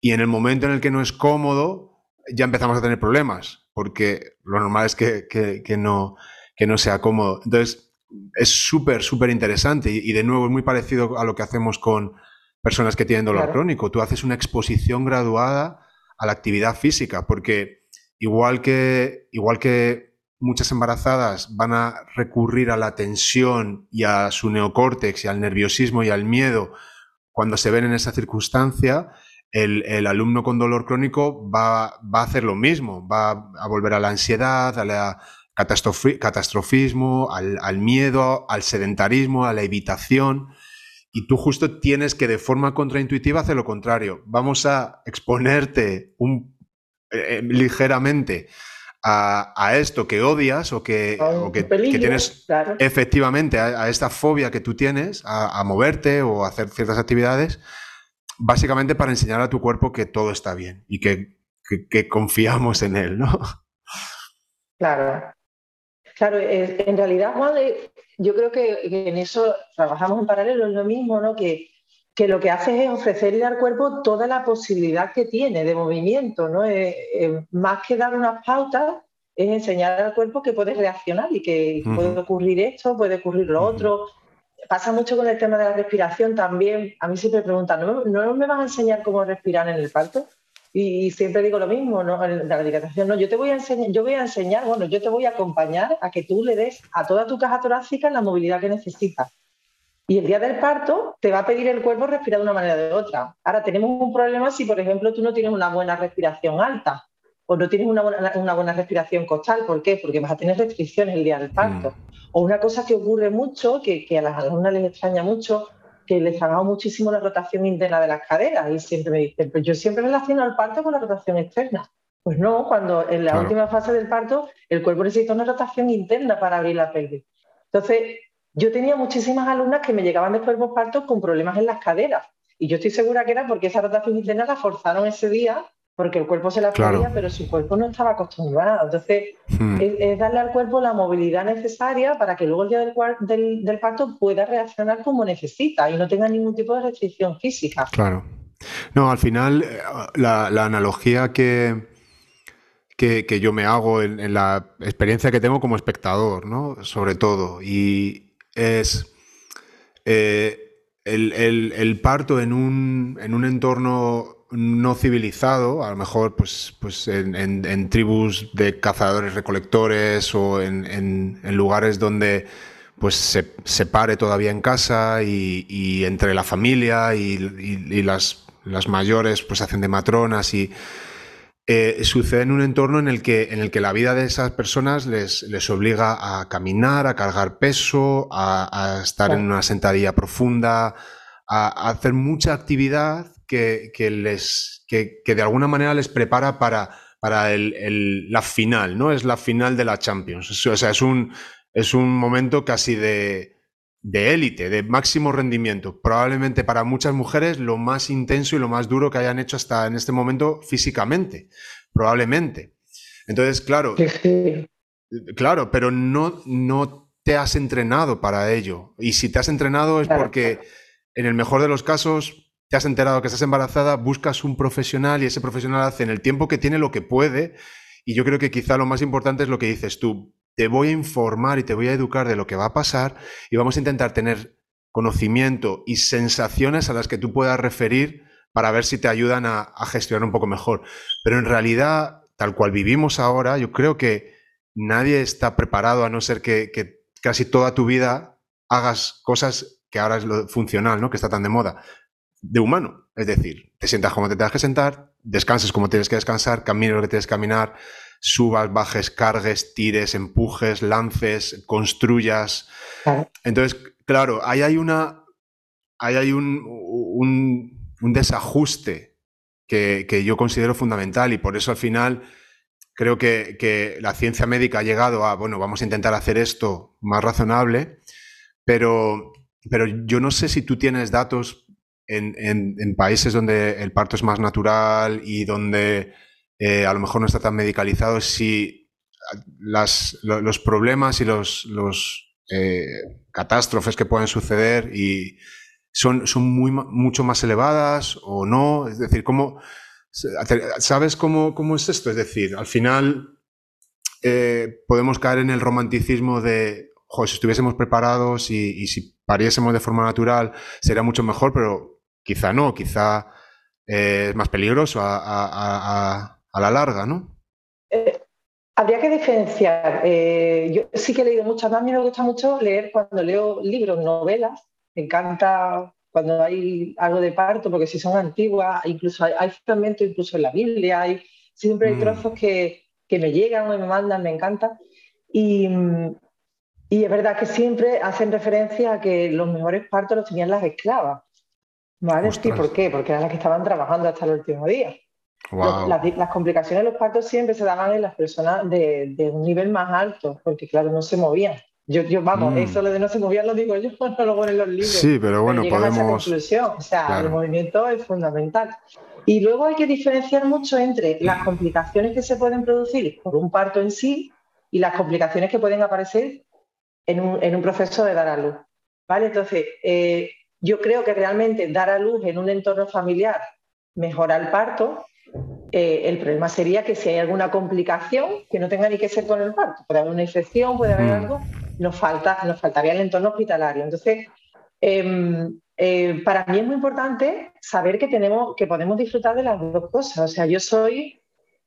S1: Y en el momento en el que no es cómodo, ya empezamos a tener problemas, porque lo normal es que, no, que no sea cómodo. Entonces, es súper, súper interesante y, de nuevo es muy parecido a lo que hacemos con personas que tienen dolor crónico. Tú haces una exposición graduada a la actividad física, porque igual que, igual que muchas embarazadas van a recurrir a la tensión y a su neocórtex y al nerviosismo y al miedo cuando se ven en esa circunstancia, el, alumno con dolor crónico va, a hacer lo mismo, va a volver a la ansiedad, a la catastrofismo, al, al miedo, al sedentarismo, a la evitación. Y tú justo tienes que de forma contraintuitiva hacer lo contrario. Vamos a exponerte un, eh, ligeramente a, esto que odias o que, tienes efectivamente a, esta fobia que tú tienes a, moverte o a hacer ciertas actividades, básicamente para enseñar a tu cuerpo que todo está bien y que, confiamos en él, ¿no?
S2: Claro. Claro, en realidad, Juan, eh, yo creo que, en eso trabajamos en paralelo, es lo mismo, ¿no? Que, que lo que hace es ofrecerle al cuerpo toda la posibilidad que tiene de movimiento, ¿no? Eh, eh, más que dar unas pautas, es enseñar al cuerpo que puede reaccionar y que puede ocurrir esto, puede ocurrir lo otro. Pasa mucho con el tema de la respiración también. A mí siempre preguntan, ¿no, ¿no me vas a enseñar cómo respirar en el parto? Y, siempre digo lo mismo, ¿no? La dedicación, no, yo te voy a enseñar, yo voy a enseñar, bueno, yo te voy a acompañar a que tú le des a toda tu caja torácica la movilidad que necesitas. Y el día del parto te va a pedir el cuerpo respirar de una manera o de otra. Ahora tenemos un problema si, por ejemplo, tú no tienes una buena respiración alta o no tienes una buena, respiración costal. ¿Por qué? Porque vas a tener restricciones el día del parto. Mm. O una cosa que ocurre mucho, que, a las alumnas les extraña mucho, que les ha dado muchísimo la rotación interna de las caderas. Y siempre me dicen, pues yo siempre relaciono el parto con la rotación externa. Pues no, cuando en la última fase del parto el cuerpo necesita una rotación interna para abrir la pelvis. Entonces, yo tenía muchísimas alumnas que me llegaban después de partos con problemas en las caderas. Y yo estoy segura que era porque esa rotación interna la forzaron ese día porque el cuerpo se la pedía, pero su cuerpo no estaba acostumbrado. Entonces, hmm. es, darle al cuerpo la movilidad necesaria para que luego el día del, del, parto pueda reaccionar como necesita y no tenga ningún tipo de restricción física.
S1: Claro. No, al final, eh, la, analogía que, que, yo me hago en, en, la experiencia que tengo como espectador, ¿no? Sobre todo, y, es eh, el, parto en un, en un, entorno no civilizado, a lo mejor pues, pues en, tribus de cazadores recolectores o en, lugares donde pues se, se, pare todavía en casa y, entre la familia y, y, las, las mayores pues hacen de matronas y eh, sucede en un entorno en el, que, en el que la vida de esas personas les, les obliga a caminar, a cargar peso, a, estar en una sentadilla profunda, a, hacer mucha actividad que, les, que, de alguna manera les prepara para, para el, la final, ¿no? Es la final de la Champions. O sea, es un, es un momento casi de, de élite, de máximo rendimiento. Probablemente para muchas mujeres lo más intenso y lo más duro que hayan hecho hasta en este momento físicamente. Probablemente. Entonces, claro. Claro, pero no, no te has entrenado para ello. Y si te has entrenado es porque, en el mejor de los casos, te has enterado que estás embarazada, buscas un profesional y ese profesional hace en el tiempo que tiene lo que puede. Y yo creo que quizá lo más importante es lo que dices tú te voy a informar y te voy a educar de lo que va a pasar y vamos a intentar tener conocimiento y sensaciones a las que tú puedas referir para ver si te ayudan a, gestionar un poco mejor. Pero en realidad, tal cual vivimos ahora, yo creo que nadie está preparado a no ser que, casi toda tu vida hagas cosas que ahora es lo funcional, ¿no? Que está tan de moda. De humano. Es decir, te sientas como te tengas que sentar, descanses como tienes que descansar, camines lo que tienes que caminar, subas, bajes, cargues, tires, empujes, lances, construyas. Entonces, claro, ahí hay una. Ahí hay un, un, desajuste que, que, yo considero fundamental y por eso al final creo que, que, la ciencia médica ha llegado a, bueno, vamos a intentar hacer esto más razonable, pero, pero yo no sé si tú tienes datos en, en, países donde el parto es más natural y donde eh, a lo mejor no está tan medicalizado, si las, los problemas y los, los eh, catástrofes que pueden suceder y son, son muy, mucho más elevadas o no. Es decir, ¿cómo, ¿sabes cómo, cómo es esto? Es decir, al final eh, podemos caer en el romanticismo de, si estuviésemos preparados y, si pariésemos de forma natural sería mucho mejor, pero quizá no, quizá es más peligroso a a la larga, ¿no?
S2: Eh, habría que diferenciar. Eh, yo sí que he leído muchas, a mí me gusta mucho leer cuando leo libros, novelas, me encanta cuando hay algo de parto, porque si son antiguas, incluso hay, hay fragmentos incluso en la Biblia, hay, siempre hay mm. trozos que, que, me llegan o me mandan, me encanta. Y, y es verdad que siempre hacen referencia a que los mejores partos los tenían las esclavas. ¿Vale? Sí, ¿por qué? Porque eran las que estaban trabajando hasta el último día las, complicaciones de los partos siempre se daban en las personas de, un nivel más alto, porque claro, no se movían. Yo, yo vamos, mm. eso de no se movían lo digo yo, no lo ponen los libros.
S1: Sí, pero bueno, podemos...
S2: conclusión. O sea, el movimiento es fundamental. Y luego hay que diferenciar mucho entre las complicaciones que se pueden producir por un parto en sí y las complicaciones que pueden aparecer en un, en un proceso de dar a luz. ¿Vale? Entonces, eh, yo creo que realmente dar a luz en un entorno familiar mejora el parto, eh, el problema sería que si hay alguna complicación que no tenga ni que ser con el parto, puede haber una infección, puede haber mm. algo, nos, falta, nos faltaría el entorno hospitalario. Entonces, em, eh, para mí es muy importante saber que, tenemos, que podemos disfrutar de las dos cosas. O sea, yo soy,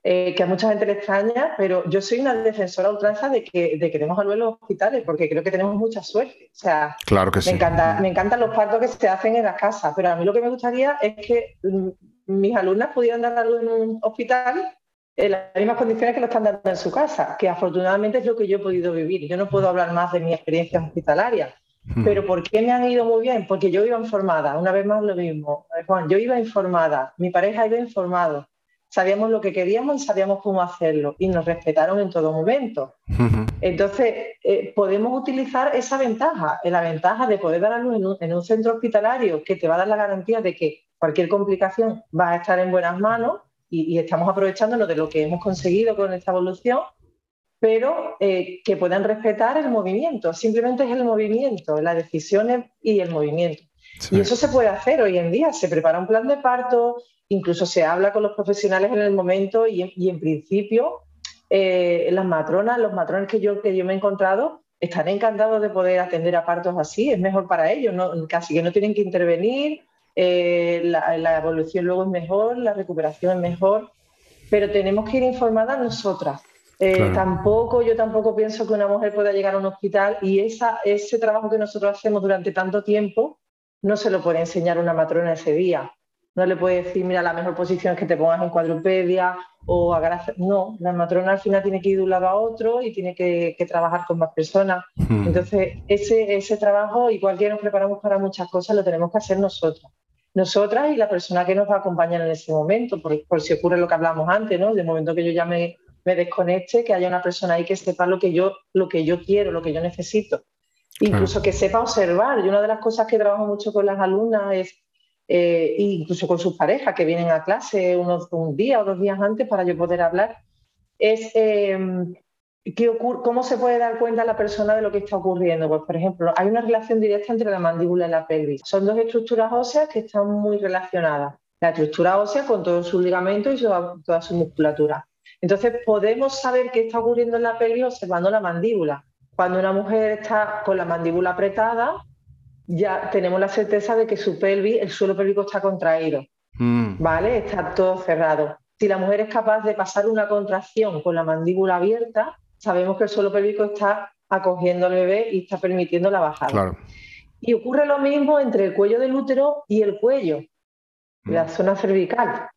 S2: eh, que a mucha gente le extraña, pero yo soy una defensora ultranza de que, de que tenemos a los hospitales, porque creo que tenemos mucha suerte. O sea,
S1: claro que
S2: me,
S1: sí.
S2: encanta, me encantan los partos que se hacen en las casas, pero a mí lo que me gustaría es que mm, mis alumnas pudieran dar algo en un hospital en las mismas condiciones que lo están dando en su casa, que afortunadamente es lo que yo he podido vivir. Yo no puedo hablar más de mi experiencia hospitalaria, hmm. pero ¿por qué me han ido muy bien? Porque yo iba informada, una vez más lo mismo, eh, Juan, yo iba informada, mi pareja iba informado, sabíamos lo que queríamos y sabíamos cómo hacerlo y nos respetaron en todo momento. Entonces, eh, podemos utilizar esa ventaja, la ventaja de poder dar a luz en un centro hospitalario que te va a dar la garantía de que cualquier complicación va a estar en buenas manos y, estamos aprovechándonos de lo que hemos conseguido con esta evolución, pero eh, que puedan respetar el movimiento. Simplemente es el movimiento, las decisiones y el movimiento. Y eso se puede hacer hoy en día. Se prepara un plan de parto, incluso se habla con los profesionales en el momento y, en principio eh, las matronas, los matrones que yo, que yo me he encontrado, están encantados de poder atender a partos así. Es mejor para ellos, casi que no tienen que intervenir eh, la, evolución luego es mejor, la recuperación es mejor, pero tenemos que ir informadas nosotras. Eh, tampoco, yo tampoco pienso que una mujer pueda llegar a un hospital y esa, ese trabajo que nosotros hacemos durante tanto tiempo no se lo puede enseñar una matrona ese día. No le puede decir, mira, la mejor posición es que te pongas en cuadrupedia o a No, la matrona al final tiene que ir de un lado a otro y tiene que, trabajar con más personas. Hmm. Entonces, ese, ese trabajo, igual que nos preparamos para muchas cosas, lo tenemos que hacer nosotros nosotras y la persona que nos va a acompañar en ese momento, por, si ocurre lo que hablamos antes, ¿no? De momento que yo ya me, desconecte, que haya una persona ahí que sepa lo que yo, lo que yo quiero, lo que yo necesito. Incluso que sepa observar. Y una de las cosas que trabajo mucho con las alumnas es, eh, incluso con sus parejas que vienen a clase unos, un día o dos días antes para yo poder hablar, es eh, ¿Cómo se puede dar cuenta la persona de lo que está ocurriendo? Pues, por ejemplo, hay una relación directa entre la mandíbula y la pelvis. Son dos estructuras óseas que están muy relacionadas. La estructura ósea con todos sus ligamentos y toda su musculatura. Entonces, podemos saber qué está ocurriendo en la pelvis observando la mandíbula. Cuando una mujer está con la mandíbula apretada, ya tenemos la certeza de que su pelvis, el suelo pélvico está contraído. Mm. ¿Vale? Está todo cerrado. Si la mujer es capaz de pasar una contracción con la mandíbula abierta, sabemos que el suelo pélvico está acogiendo al bebé y está permitiendo la bajada. Y ocurre lo mismo entre el cuello del útero y el cuello. la zona cervical.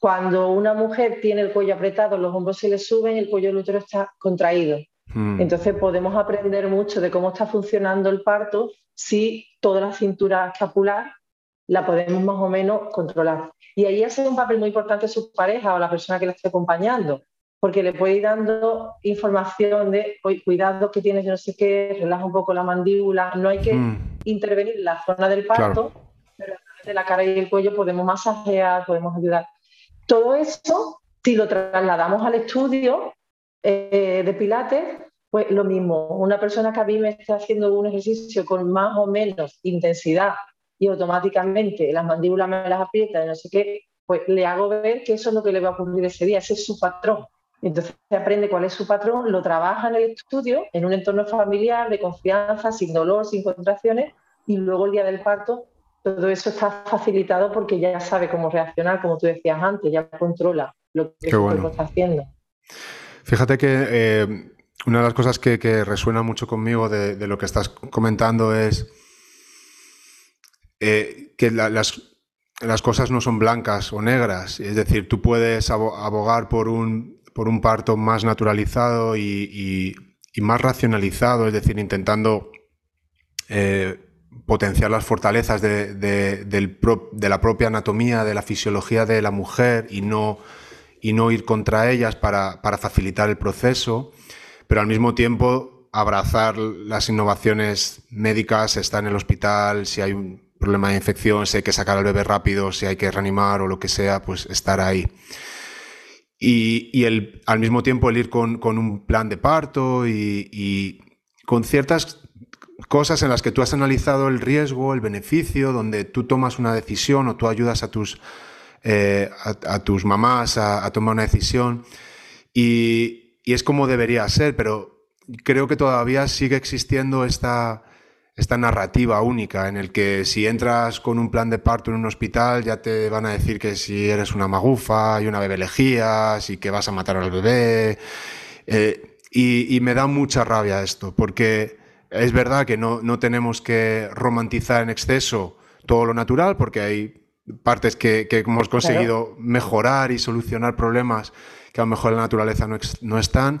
S2: Cuando una mujer tiene el cuello apretado, los hombros se le suben y el cuello del útero está contraído. Mm. Entonces podemos aprender mucho de cómo está funcionando el parto si toda la cintura escapular la podemos más o menos controlar. Y ahí hace un papel muy importante su pareja o la persona que la esté acompañando, porque le puede ir dando información de, cuidado que tienes, yo no sé qué, relaja un poco la mandíbula, no hay que mm. intervenir en la zona del parto, pero de la cara y el cuello podemos masajear, podemos ayudar. Todo eso, si lo trasladamos al estudio eh, de Pilates, pues lo mismo. Una persona que a mí me está haciendo un ejercicio con más o menos intensidad y automáticamente las mandíbulas me las aprieta y no sé qué, pues le hago ver que eso es lo que le va a ocurrir ese día, ese es su patrón. Entonces aprende cuál es su patrón, lo trabaja en el estudio, en un entorno familiar de confianza, sin dolor, sin contracciones, y luego el día del parto, todo eso está facilitado porque ya sabe cómo reaccionar, como tú decías antes, ya controla lo que está haciendo.
S1: Fíjate que eh, una de las cosas que, resuena mucho conmigo de, lo que estás comentando es eh, que las, cosas no son blancas o negras. Es decir, tú puedes abogar por un, por un parto más naturalizado y, más racionalizado, es decir, intentando eh, potenciar las fortalezas de, la propia anatomía, de la fisiología de la mujer y no, y no ir contra ellas para, para facilitar el proceso pero al mismo tiempo abrazar las innovaciones médicas, estar en el hospital, si hay un problema de infección, si hay que sacar al bebé rápido, si hay que reanimar o lo que sea, pues estar ahí. Y, el, al mismo tiempo el ir con, un plan de parto y, con ciertas cosas en las que tú has analizado el riesgo, el beneficio, donde tú tomas una decisión o tú ayudas a tus, eh, a, tus mamás a, tomar una decisión. Y, y es como debería ser, pero creo que todavía sigue existiendo esta, esta narrativa única en el que si entras con un plan de parto en un hospital ya te van a decir que si eres una magufa y una bebelejías y que vas a matar al bebé. Eh, y, me da mucha rabia esto, porque es verdad que no, no, tenemos que romantizar en exceso todo lo natural, porque hay partes que, que hemos conseguido mejorar y solucionar problemas que a lo mejor en la naturaleza no, están,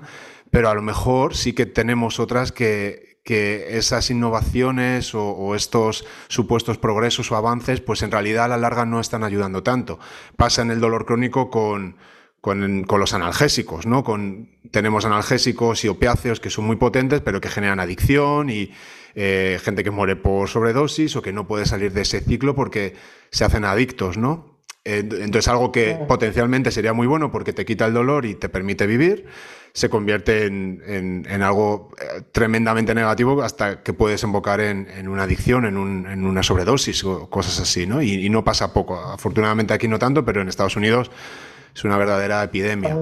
S1: pero a lo mejor sí que tenemos otras que, que esas innovaciones o, estos supuestos progresos o avances, pues en realidad a la larga no están ayudando tanto. Pasa en el dolor crónico con, con, con, los analgésicos, ¿no? Con, tenemos analgésicos y opiáceos que son muy potentes, pero que generan adicción y eh, gente que muere por sobredosis o que no puede salir de ese ciclo porque se hacen adictos, ¿no? Entonces algo que potencialmente sería muy bueno porque te quita el dolor y te permite vivir, se convierte en, algo eh, tremendamente negativo hasta que puedes desembocar en, una adicción, en, una sobredosis o cosas así, ¿no? Y, no pasa poco. Afortunadamente aquí no tanto, pero en Estados Unidos es una verdadera epidemia.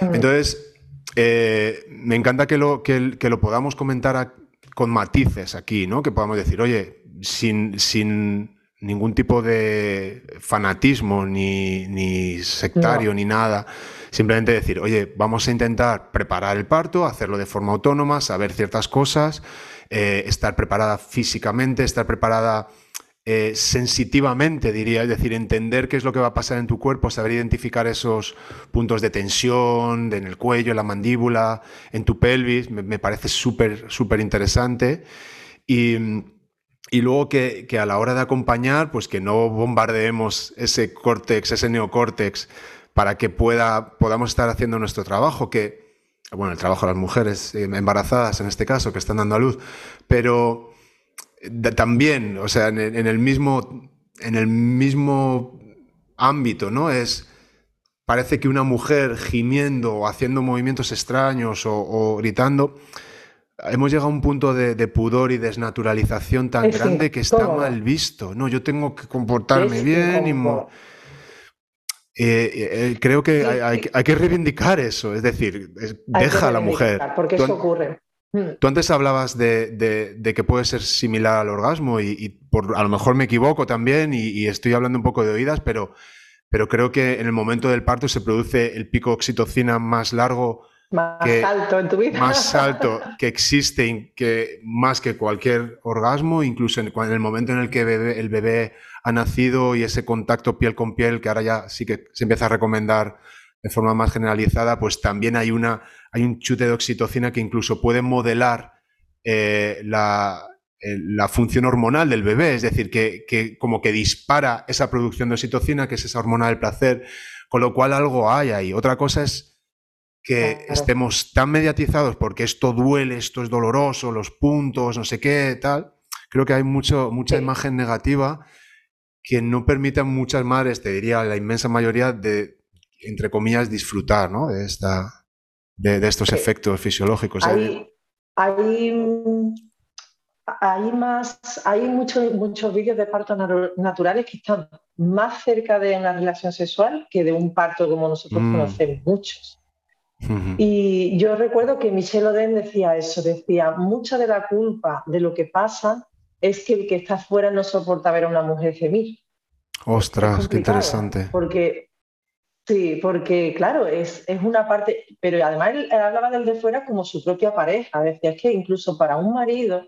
S1: Entonces, eh, me encanta que lo, que, lo podamos comentar con matices aquí, ¿no? Que podamos decir, oye, sin, sin ningún tipo de fanatismo ni, sectario ni nada. Simplemente decir, oye, vamos a intentar preparar el parto, hacerlo de forma autónoma, saber ciertas cosas, eh, estar preparada físicamente, estar preparada eh, sensitivamente, diría, es decir, entender qué es lo que va a pasar en tu cuerpo, saber identificar esos puntos de tensión en el cuello, en la mandíbula, en tu pelvis, me, me parece súper, súper interesante. Y y luego que, a la hora de acompañar, pues que no bombardeemos ese córtex, ese neocórtex, para que pueda, podamos estar haciendo nuestro trabajo, que, bueno, el trabajo de las mujeres eh, embarazadas en este caso, que están dando a luz, pero también, o sea, en, el mismo, en el mismo ámbito, ¿no? Es, parece que una mujer gimiendo o haciendo movimientos extraños o, o gritando, hemos llegado a un punto de, pudor y desnaturalización tan grande que está mal visto. No, yo tengo que comportarme bien y... Eh, eh, creo que hay, que reivindicar eso, es decir, deja a la mujer.
S2: Porque eso ocurre.
S1: Mm. Tú antes hablabas de, que puede ser similar al orgasmo y, por, a lo mejor me equivoco también y, estoy hablando un poco de oídas, pero, pero creo que en el momento del parto se produce el pico oxitocina más largo
S2: más alto en tu vida.
S1: Más alto que existe que más que cualquier orgasmo, incluso en, el momento en el que el bebé ha nacido y ese contacto piel con piel, que ahora ya sí que se empieza a recomendar de forma más generalizada, pues también hay, una, hay un chute de oxitocina que incluso puede modelar eh, la, la función hormonal del bebé, es decir, que, como que dispara esa producción de oxitocina, que es esa hormona del placer, con lo cual algo hay ahí. Otra cosa es que estemos tan mediatizados porque esto duele, esto es doloroso, los puntos, no sé qué, tal. Creo que hay mucho, mucha imagen negativa que no permite a muchas madres, te diría la inmensa mayoría, de, entre comillas, disfrutar ¿no? de, esta, de, estos efectos fisiológicos.
S2: Hay, hay hay más, hay muchos, muchos vídeos de partos naturales que están más cerca de una relación sexual que de un parto como nosotros mm. conocemos muchos. Y yo recuerdo que Michelle Oden decía eso, decía, mucha de la culpa de lo que pasa es que el que está fuera no soporta ver a una mujer gemir.
S1: Ostras, qué interesante.
S2: Porque, sí, porque claro, es, es una parte, pero además él, hablaba del de fuera como su propia pareja, decía, es que incluso para un marido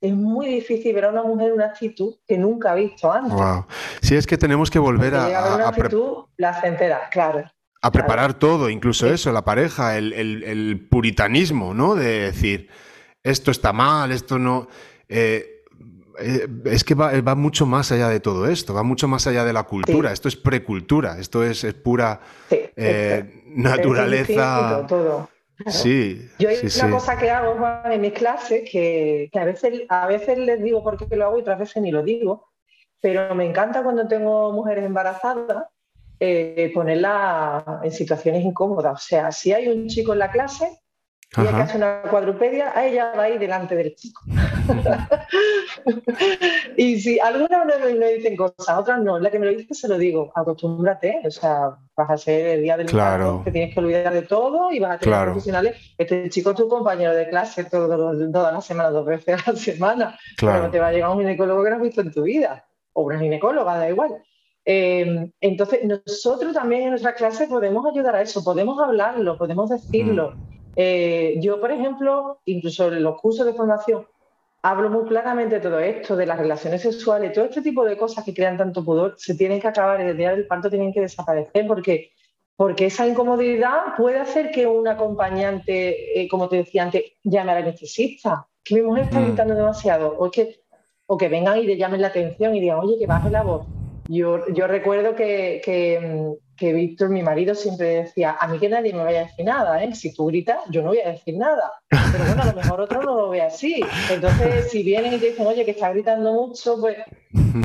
S2: es muy difícil ver a una mujer una actitud que nunca ha visto antes. Wow.
S1: Sí, es que tenemos que volver a,
S2: a, una actitud placentera, claro.
S1: A preparar todo, incluso eso, la pareja, el, puritanismo, ¿no? De decir, esto está mal, esto no. Eh, eh, es que va, mucho más allá de todo esto, va mucho más allá de la cultura. Esto es precultura, esto es, pura eh, naturaleza.
S2: todo.
S1: Sí.
S2: Yo hay una cosa que hago en mis clases que, a, veces, a veces les digo por qué lo hago y otras veces ni lo digo, pero me encanta cuando tengo mujeres embarazadas eh, ponerlas en situaciones incómodas. O sea, si hay un chico en la clase, y que hace una cuadrupedia, a ella va a ir delante del chico. y si algunas no me dicen cosas, otras no, la que me lo dice se lo digo, acostúmbrate, o sea, vas a ser el día del
S1: claro.
S2: te tienes que olvidar de todo y vas a tener profesionales. Este chico es tu compañero de clase todo, toda la semana, dos veces a la semana. Claro. Pero te va a llegar un ginecólogo que no has visto en tu vida, o una ginecóloga, da igual. Eh, entonces, nosotros también en nuestra clase podemos ayudar a eso, podemos hablarlo, podemos decirlo. Mm. Eh, yo, por ejemplo, incluso en los cursos de formación, hablo muy claramente de todo esto, de las relaciones sexuales, todo este tipo de cosas que crean tanto pudor, se tienen que acabar y el día del parto tienen que desaparecer porque, porque esa incomodidad puede hacer que un acompañante, eh, como te decía antes, llame a la anestesista, que mi mujer está gritando demasiado, o que, o que vengan y le llamen la atención y digan, oye, que baje la voz. Yo, yo recuerdo que, que, que Víctor, mi marido, siempre decía, a mí que nadie me vaya a decir nada, ¿eh? si tú gritas, yo no voy a decir nada. Pero bueno, a lo mejor otro no lo ve así. Entonces, si vienen y te dicen, oye, que está gritando mucho, pues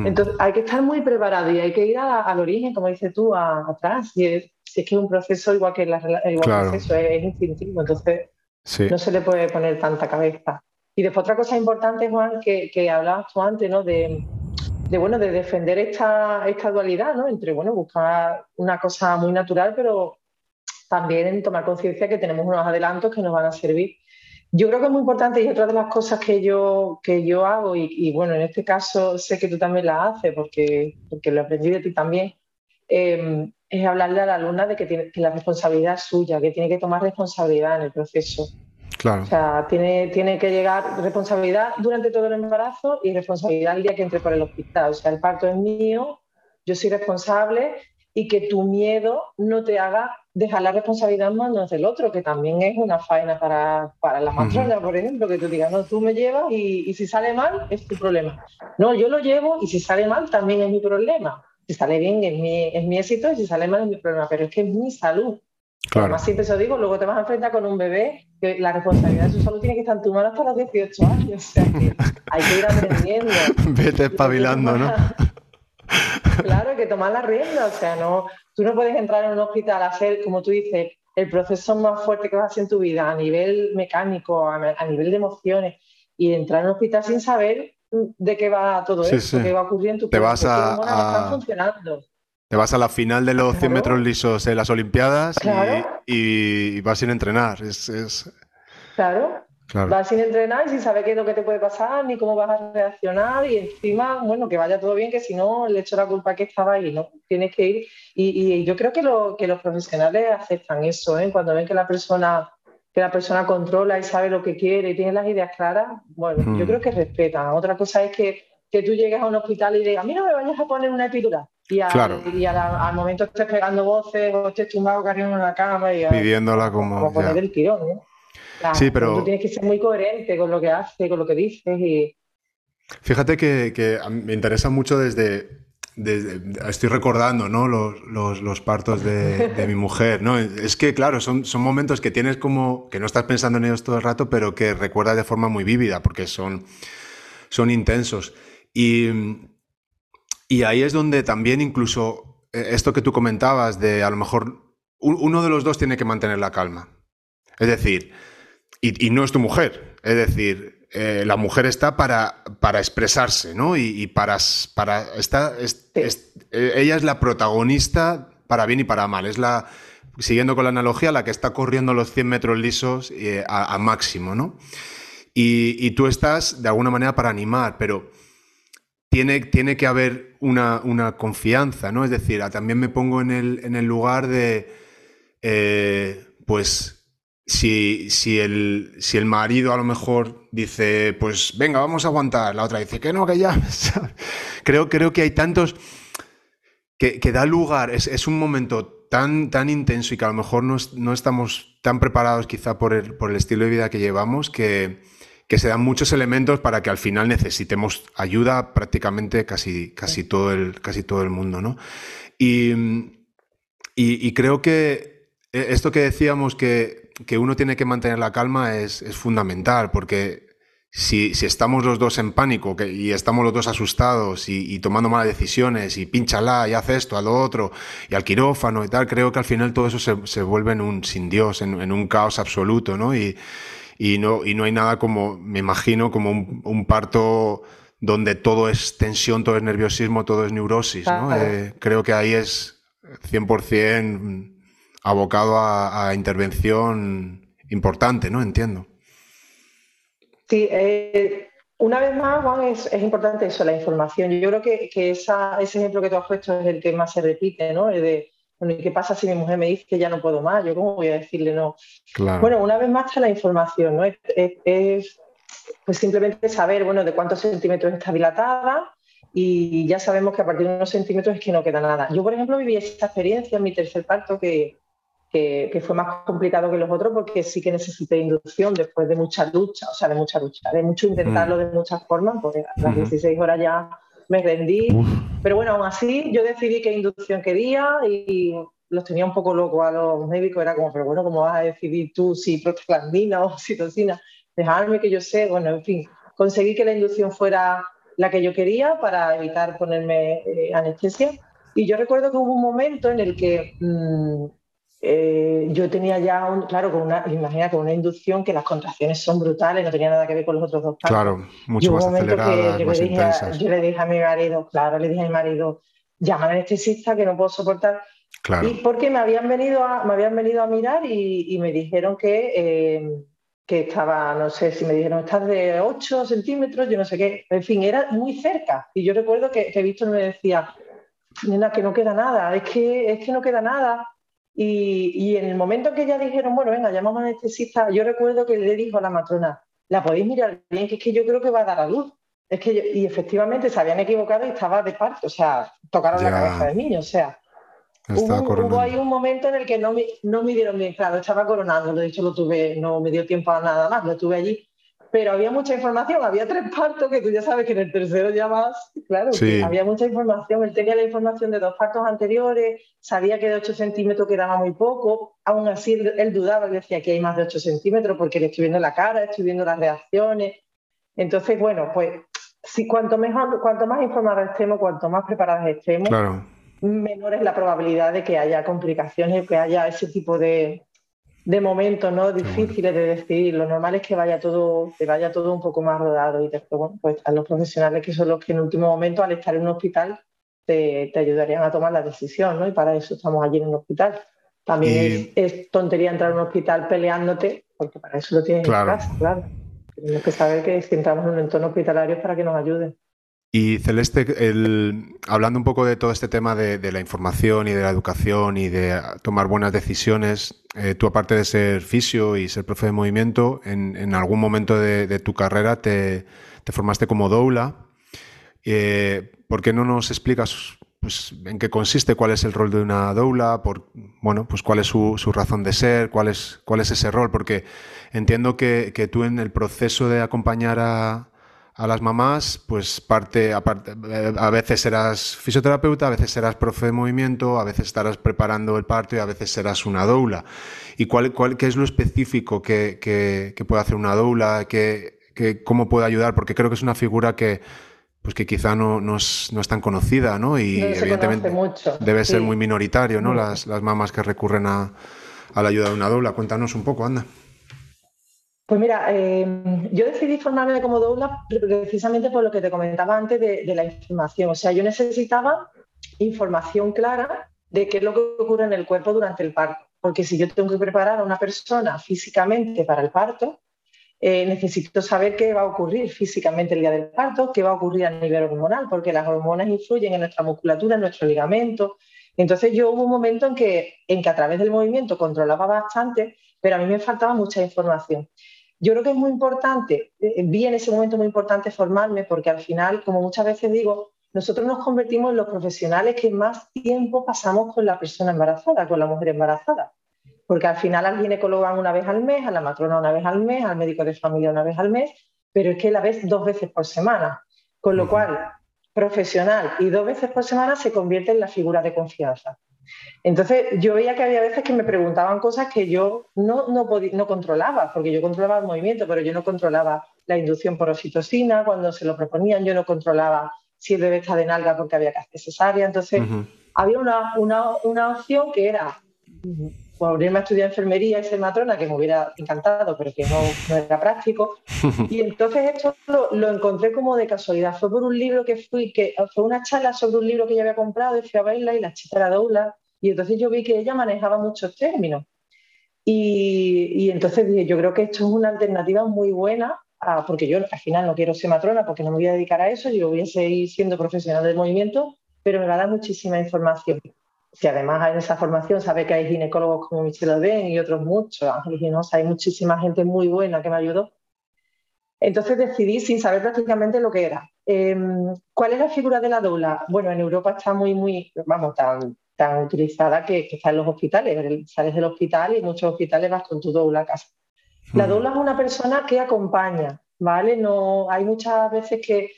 S2: entonces hay que estar muy preparado y hay que ir al origen, como dices tú, atrás. Y es, si es que es un proceso igual que la, igual es, instintivo, entonces no se le puede poner tanta cabeza. Y después otra cosa importante, Juan, que, que hablabas tú antes, ¿no? De, de, bueno, de defender esta, esta dualidad, ¿no? Entre, bueno, buscar una cosa muy natural, pero también en tomar conciencia que tenemos unos adelantos que nos van a servir. Yo creo que es muy importante y otra de las cosas que yo, que yo hago, y, bueno, en este caso sé que tú también la haces porque, porque lo aprendí de ti también, em, es hablarle a la alumna de que, tiene, que la responsabilidad es suya, que tiene que tomar responsabilidad en el proceso.
S1: Claro.
S2: O sea, tiene, tiene que llegar responsabilidad durante todo el embarazo y responsabilidad el día que entre por el hospital. O sea, el parto es mío, yo soy responsable y que tu miedo no te haga dejar la responsabilidad en manos del otro, que también es una faena para, para la matrona, por ejemplo, que tú digas, no, tú me llevas y, y, si sale mal es tu problema. No, yo lo llevo y si sale mal también es mi problema. Si sale bien es mi, es mi éxito y si sale mal es mi problema, pero es que es mi salud. Claro. Además, siempre se digo, luego te vas a enfrentar con un bebé que la responsabilidad de su salud tiene que estar en tu mano hasta los 18 años. O sea, que hay que ir aprendiendo.
S1: Vete espabilando, ¿no?
S2: claro, hay que tomar la rienda. O sea, no, tú no puedes entrar en un hospital a hacer, como tú dices, el proceso más fuerte que vas a hacer en tu vida a nivel mecánico, a, nivel de emociones, y entrar en un hospital sin saber de qué va todo esto, qué va a ocurrir en tu
S1: Te vas a, a...
S2: funcionando.
S1: Te vas a la final de los 100 metros lisos en las Olimpiadas y, vas sin entrenar. Es,
S2: Claro. Vas sin entrenar y sin saber qué es lo que te puede pasar, ni cómo vas a reaccionar, y encima, bueno, que vaya todo bien, que si no, le echo la culpa que estaba ahí, ¿no? Tienes que ir. Y, yo creo que, lo, que los profesionales aceptan eso, ¿eh? Cuando ven que la persona que la persona controla y sabe lo que quiere y tiene las ideas claras, bueno, yo hmm. creo que respetan. Otra cosa es que, que tú llegues a un hospital y digas, mira, me vayas a poner una epidural. Y, al, momento estés pegando voces o estés tumbado cariño en la cama y
S1: pidiéndola como,
S2: poner el tirón. ¿eh?
S1: sí, pero
S2: tú tienes que ser muy coherente con lo que haces, con lo que dices y
S1: Fíjate que, que me interesa mucho desde, estoy recordando ¿no? los, los, partos de, de, mi mujer. ¿no? Es que, claro, son, son momentos que tienes como, que no estás pensando en ellos todo el rato, pero que recuerdas de forma muy vívida, porque son, son intensos. Y, y ahí es donde también incluso eh, esto que tú comentabas de a lo mejor uno de los dos tiene que mantener la calma. Es decir, y, y no es tu mujer. Es decir, eh, la mujer está para, para expresarse, ¿no? Y, para, para eh, ella es la protagonista para bien y para mal. Es la, siguiendo con la analogía, la que está corriendo los 100 metros lisos eh, a, máximo, ¿no? Y, tú estás de alguna manera para animar, pero tiene, tiene que haber una, confianza, ¿no? Es decir, también me pongo en el, en el lugar de, pues, si, si, el, si el marido a lo mejor dice, pues venga, vamos a aguantar, la otra dice que no, que ya. creo, creo que hay tantos que, da lugar, es, un momento tan, tan intenso y que a lo mejor no, estamos tan preparados quizá por el, por el, estilo de vida que llevamos que, se dan muchos elementos para que al final necesitemos ayuda prácticamente casi, casi, todo, el, casi todo el mundo. ¿no? y, y creo que eh, esto que decíamos que que uno tiene que mantener la calma es, fundamental, porque si, estamos los dos en pánico y estamos los dos asustados y, tomando malas decisiones y pinchala y hace esto, a lo otro y al quirófano y tal, creo que al final todo eso se, vuelve en un sin Dios, en, un caos absoluto, ¿no? Y, ¿no? y no hay nada como, me imagino, como un, parto donde todo es tensión, todo es nerviosismo, todo es neurosis, ¿no? Eh, creo que ahí es 100% abocado a, intervención importante, ¿no? Entiendo.
S2: Sí, eh, una vez más, Juan, es, importante eso, la información. Yo creo que, ese ejemplo que tú has puesto es el que más se repite, ¿no? El de, bueno, ¿y qué pasa si mi mujer me dice que ya no puedo más? ¿Yo cómo voy a decirle no? Bueno, una vez más está la información, ¿no? Es, pues simplemente saber, bueno, de cuántos centímetros está dilatada y ya sabemos que a partir de unos centímetros es que no queda nada. Yo, por ejemplo, viví esta experiencia en mi tercer parto que, que, fue más complicado que los otros porque sí que necesité inducción después de mucha lucha, o sea, de mucha lucha, de mucho intentarlo mm. de muchas formas, porque a las 16 horas ya me rendí. Pero bueno, aún así yo decidí qué inducción quería y los tenía un poco locos a los médicos, era como, pero bueno, ¿cómo vas a decidir tú si prostaglandina o citocina? Dejarme que yo sé, bueno, en fin, conseguí que la inducción fuera la que yo quería para evitar ponerme eh, anestesia. Y yo recuerdo que hubo un momento en el que mm, eh, yo tenía ya, un, claro, con una, imagina, con una inducción que las contracciones son brutales, no tenía nada que ver con los otros dos
S1: casos. Claro, mucho más aceleradas,
S2: yo,
S1: más dije,
S2: yo le dije a mi marido, claro, le dije a mi marido, llama al anestesista que no puedo soportar. Claro. Y porque me habían venido a, me habían venido a mirar y, me dijeron que, eh, que estaba, no sé si me dijeron, estás de 8 centímetros, yo no sé qué, en fin, era muy cerca. Y yo recuerdo que, que Víctor me decía, nena, que no queda nada, es que, es que no queda nada. Y, en el momento que ya dijeron, bueno, venga, llamamos a anestesista, yo recuerdo que le dijo a la matrona, la podéis mirar bien, que es que yo creo que va a dar a luz. Es que y efectivamente se habían equivocado y estaba de parto, o sea, tocaron la cabeza del niño, o sea. Hubo, ahí un momento en el que no, no me dieron bien claro, estaba coronando, de hecho lo tuve, no me dio tiempo a nada más, lo tuve allí pero había mucha información, había tres partos que tú ya sabes que en el tercero ya más, claro, había mucha información, él tenía la información de dos partos anteriores, sabía que de 8 centímetros quedaba muy poco, aún así él, dudaba, él decía que hay más de 8 centímetros porque le estoy viendo la cara, estoy viendo las reacciones, entonces, bueno, pues si cuanto, mejor, cuanto más informados estemos, cuanto más preparados estemos, menor es la probabilidad de que haya complicaciones, que haya ese tipo de, de momentos ¿no? difíciles de decidir. Lo normal es que vaya todo, que vaya todo un poco más rodado y después, bueno, pues a los profesionales que son los que en último momento, al estar en un hospital, te, ayudarían a tomar la decisión, ¿no? Y para eso estamos allí en un hospital. También es, tontería entrar a un hospital peleándote, porque para eso lo tienes en casa, claro. Tenemos que saber que si entramos en un entorno hospitalario es para que nos ayuden.
S1: Y Celeste, hablando un poco de todo este tema de, la información y de la educación y de tomar buenas decisiones, eh, tú aparte de ser fisio y ser profe de movimiento, en, algún momento de, tu carrera te, formaste como doula. Eh, ¿Por qué no nos explicas pues, en qué consiste, cuál es el rol de una doula, por, bueno, pues cuál es su, razón de ser, cuál es, cuál es ese rol? Porque entiendo que, que tú en el proceso de acompañar a, a las mamás, pues parte, aparte, eh, a veces serás fisioterapeuta, a veces serás profe de movimiento, a veces estarás preparando el parto y a veces serás una doula. ¿Y cuál, cuál, qué es lo específico que, que, puede hacer una doula? ¿Qué, ¿Cómo puede ayudar? Porque creo que es una figura que, pues que quizá no, no, es, no es, tan conocida, ¿no? Y evidentemente debe ser muy minoritario, ¿no? Las, las mamás que recurren a, a la ayuda de una doula. Cuéntanos un poco, anda.
S2: Pues mira, em, yo decidí formarme como doula precisamente por lo que te comentaba antes de, la información. O sea, yo necesitaba información clara de qué es lo que ocurre en el cuerpo durante el parto. Porque si yo tengo que preparar a una persona físicamente para el parto, eh, necesito saber qué va a ocurrir físicamente el día del parto, qué va a ocurrir a nivel hormonal, porque las hormonas influyen en nuestra musculatura, en nuestro ligamento. Entonces yo hubo un momento en que, en que a través del movimiento controlaba bastante, pero a mí me faltaba mucha información. Yo creo que es muy importante, eh, vi en ese momento muy importante formarme porque al final, como muchas veces digo, nosotros nos convertimos en los profesionales que más tiempo pasamos con la persona embarazada, con la mujer embarazada. Porque al final al ginecólogo van una vez al mes, a la matrona una vez al mes, al médico de familia una vez al mes, pero es que la ves dos veces por semana. Con lo cual, profesional y dos veces por semana se convierte en la figura de confianza. Entonces yo veía que había veces que me preguntaban cosas que yo no, no, controlaba, porque yo controlaba el movimiento, pero yo no controlaba la inducción por oxitocina, cuando se lo proponían yo no controlaba si el bebé está de nalga porque había que hacer cesárea. Entonces había una, una, opción que era ponerme a estudiar enfermería y ser matrona, que me hubiera encantado, pero que no, era práctico. Y entonces esto lo, lo, encontré como de casualidad. Fue por un libro que fui, que fue una charla sobre un libro que yo había comprado y fui a verla y la chica era doula. Y entonces yo vi que ella manejaba muchos términos. Y, y entonces dije, yo creo que esto es una alternativa muy buena, porque yo al final no quiero ser matrona porque no me voy a dedicar a eso, yo voy a seguir siendo profesional del movimiento, pero me va a dar muchísima información que además en esa formación sabe que hay ginecólogos como Michelle Oden y otros muchos, Ángeles Ginosa, hay muchísima gente muy buena que me ayudó. Entonces decidí sin saber prácticamente lo que era. Em, ¿Cuál es la figura de la doula? Bueno, en Europa está muy, muy, vamos, tan, tan utilizada que, está en los hospitales. Sales del hospital y en muchos hospitales vas con tu doula a casa. La doula es una persona que acompaña, ¿vale? No, hay muchas veces que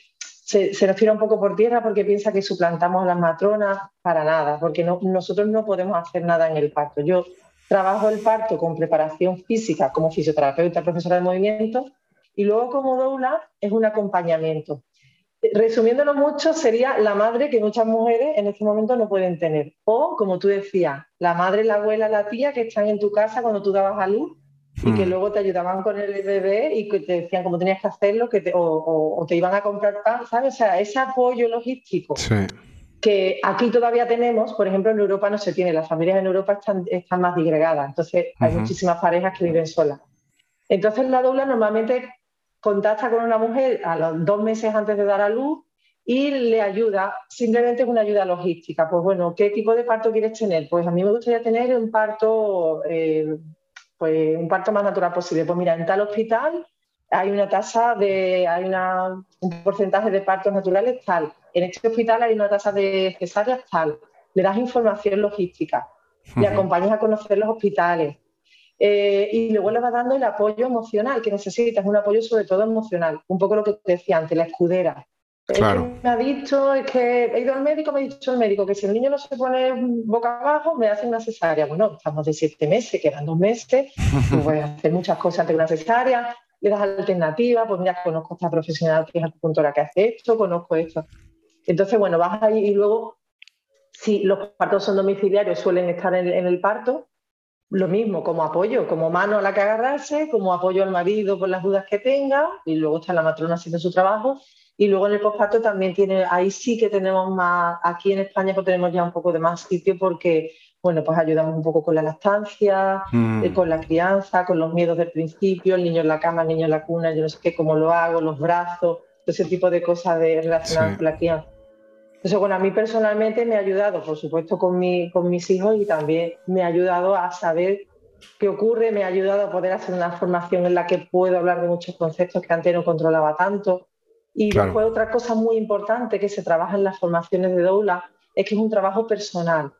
S2: se, nos tira un poco por tierra porque piensa que suplantamos a las matronas, para nada, porque nosotros no podemos hacer nada en el parto. Yo trabajo el parto con preparación física como fisioterapeuta, profesora de movimiento, y luego como doula es un acompañamiento. Resumiéndolo mucho, sería la madre que muchas mujeres en este momento no pueden tener. O, como tú decías, la madre, la abuela, la tía que están en tu casa cuando tú dabas a luz y que hmm. luego te ayudaban con el bebé y que te decían cómo tenías que hacerlo que o, te iban a comprar pan, ¿sabes? O sea, ese apoyo logístico que aquí todavía tenemos, por ejemplo, en Europa no se tiene, las familias en Europa están, están más disgregadas, entonces hay muchísimas parejas que viven solas. Entonces la doula normalmente contacta con una mujer a los dos meses antes de dar a luz y le ayuda, simplemente es una ayuda logística. Pues bueno, ¿qué tipo de parto quieres tener? Pues a mí me gustaría tener un parto eh, pues un parto más natural posible. Pues mira, en tal hospital hay una tasa de, hay un porcentaje de partos naturales tal. En este hospital hay una tasa de cesáreas tal. Le das información logística, le acompañas a conocer los hospitales. Eh, y luego le vas dando el apoyo emocional que necesitas, un apoyo sobre todo emocional. Un poco lo que te decía antes, la escudera. Claro. me ha dicho, es que he ido al médico, me ha dicho el médico que si el niño no se pone boca abajo, me hace una cesárea. Bueno, estamos de siete meses, quedan dos meses, voy a hacer muchas cosas antes de una cesárea, le das alternativas, pues mira, conozco a esta profesional que es acupuntora que hace esto, conozco esto. Entonces, bueno, vas ahí y luego, si los partos son domiciliarios, suelen estar en, en el parto, lo mismo, como apoyo, como mano a la que agarrarse, como apoyo al marido por las dudas que tenga, y luego está la matrona haciendo su trabajo y luego en el posparto también tiene, ahí sí que tenemos más, aquí en España pues tenemos ya un poco de más sitio porque, bueno, pues ayudamos un poco con la lactancia, mm. eh, con la crianza, con los miedos del principio, el niño en la cama, el niño en la cuna, yo no sé qué, cómo lo hago, los brazos. ese tipo de cosas de, relacionadas con la crianza. Entonces, bueno, a mí personalmente me ha ayudado, por supuesto, con, mi, con mis hijos y también me ha ayudado a saber qué ocurre, me ha ayudado a poder hacer una formación en la que puedo hablar de muchos conceptos que antes no controlaba tanto. Y después otra cosa muy importante que se trabaja en las formaciones de doula es que es un trabajo personal,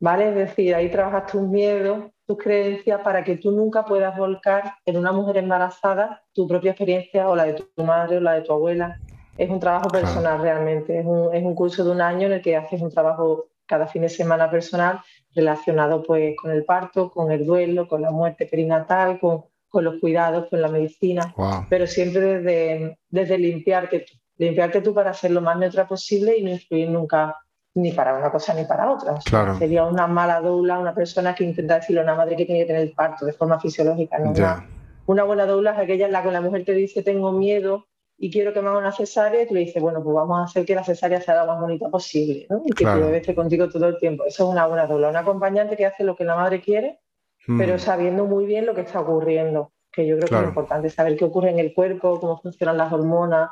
S2: ¿vale? Es decir, ahí trabajas tus miedos, tus creencias para que tú nunca puedas volcar en una mujer embarazada tu propia experiencia o la de tu madre o la de tu abuela. Es un trabajo personal realmente, es un, es un, curso de un año en el que haces un trabajo cada fin de semana personal relacionado pues con el parto, con el duelo, con la muerte perinatal, con, con los cuidados, con la medicina, pero siempre desde, desde limpiarte tú, limpiarte tú para ser lo más neutra posible y no influir nunca ni para una cosa ni para otra. sería una mala doula, una persona que intenta decirle a una madre que tiene que tener el parto de forma fisiológica. ¿no? Una, una, buena doula es aquella en la que la mujer te dice tengo miedo y quiero que me haga una cesárea, y tú le dices, bueno, pues vamos a hacer que la cesárea sea lo más bonita posible, ¿no? Y que tu bebé esté contigo todo el tiempo. Eso es una buena doula, una acompañante que hace lo que la madre quiere, mm. pero sabiendo muy bien lo que está ocurriendo, que yo creo que es importante saber qué ocurre en el cuerpo, cómo funcionan las hormonas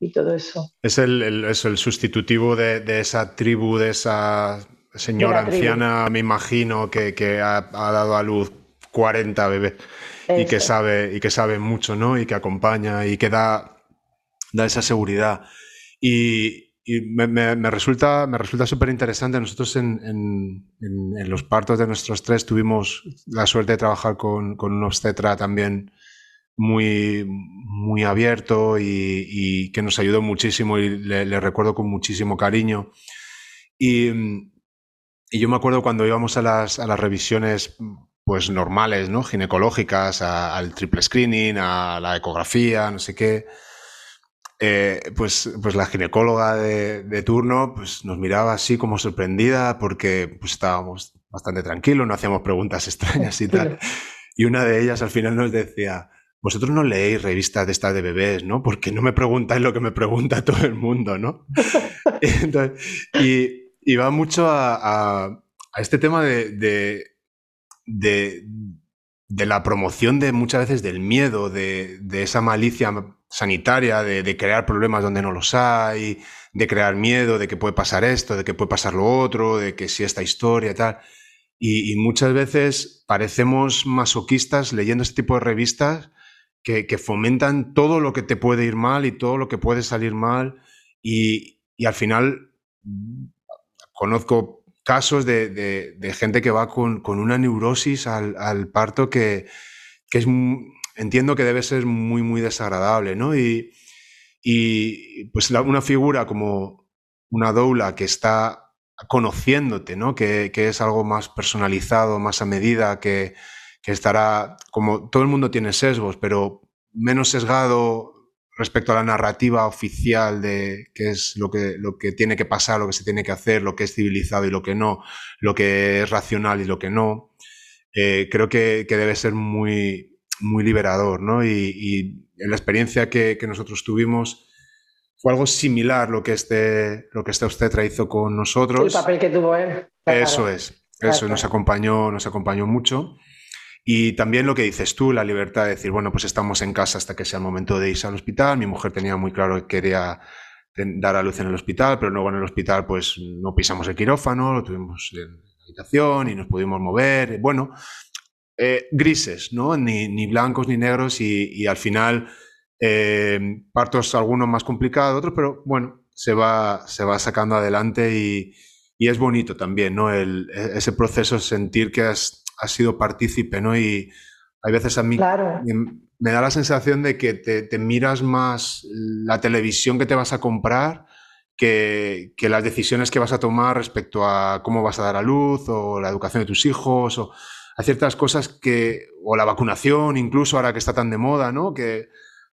S2: y todo eso.
S1: Es el, el, el sustitutivo de, de, esa tribu, de esa señora anciana, me imagino, que, que ha, ha, dado a luz 40 bebés. Y que, sabe, y que sabe mucho, ¿no? Y que acompaña y que da da esa seguridad. Y, me, resulta me resulta súper interesante. Nosotros en, en, los partos de nuestros tres tuvimos la suerte de trabajar con, con un obstetra también muy, muy abierto y, que nos ayudó muchísimo y le, recuerdo con muchísimo cariño. Y, y, yo me acuerdo cuando íbamos a las, a las revisiones pues normales, ¿no? ginecológicas, al triple screening, a la ecografía, no sé qué. Eh, pues, pues la ginecóloga de, turno pues nos miraba así como sorprendida porque pues estábamos bastante tranquilos, no hacíamos preguntas extrañas y tal. Y una de ellas al final nos decía, vosotros no leéis revistas de estas de bebés, ¿no? Porque no me preguntáis lo que me pregunta todo el mundo, ¿no? y, va mucho a, este tema de, de, la promoción de muchas veces del miedo, de, de esa malicia sanitaria, de, crear problemas donde no los hay, de crear miedo de que puede pasar esto, de que puede pasar lo otro, de que si esta historia tal. Y, muchas veces parecemos masoquistas leyendo este tipo de revistas que, fomentan todo lo que te puede ir mal y todo lo que puede salir mal. Y, al final conozco casos de, gente que va con, una neurosis al, parto que, que es entiendo que debe ser muy, muy desagradable, ¿no? Y, y pues una figura como una doula que está conociéndote, ¿no? Que, que es algo más personalizado, más a medida, que, que, estará, como todo el mundo tiene sesgos, pero menos sesgado respecto a la narrativa oficial de qué es lo que, lo que tiene que pasar, lo que se tiene que hacer, lo que es civilizado y lo que no, lo que es racional y lo que no. Eh, creo que, que debe ser muy, muy liberador, ¿no? Y, en la experiencia que, nosotros tuvimos fue algo similar lo que este, lo que este obstetra hizo con nosotros.
S2: El papel que tuvo él.
S1: Eso es, eso nos acompañó, nos acompañó mucho. Y también lo que dices tú, la libertad de decir, bueno, pues estamos en casa hasta que sea el momento de irse al hospital. Mi mujer tenía muy claro que quería dar a luz en el hospital, pero luego en el hospital pues no pisamos el quirófano, lo tuvimos en la habitación y nos pudimos mover. Bueno, eh, grises, ¿no? Ni, blancos ni negros y, al final eh, partos algunos más complicados, otros, pero bueno, se va, se va sacando adelante y, es bonito también, ¿no? El, e, ese proceso, sentir que has, sido partícipe, ¿no? Y hay veces a mí me da la sensación de que te, miras más la televisión que te vas a comprar que, que, las decisiones que vas a tomar respecto a cómo vas a dar a luz o la educación de tus hijos o hay ciertas cosas que, o la vacunación incluso ahora que está tan de moda, ¿no? Que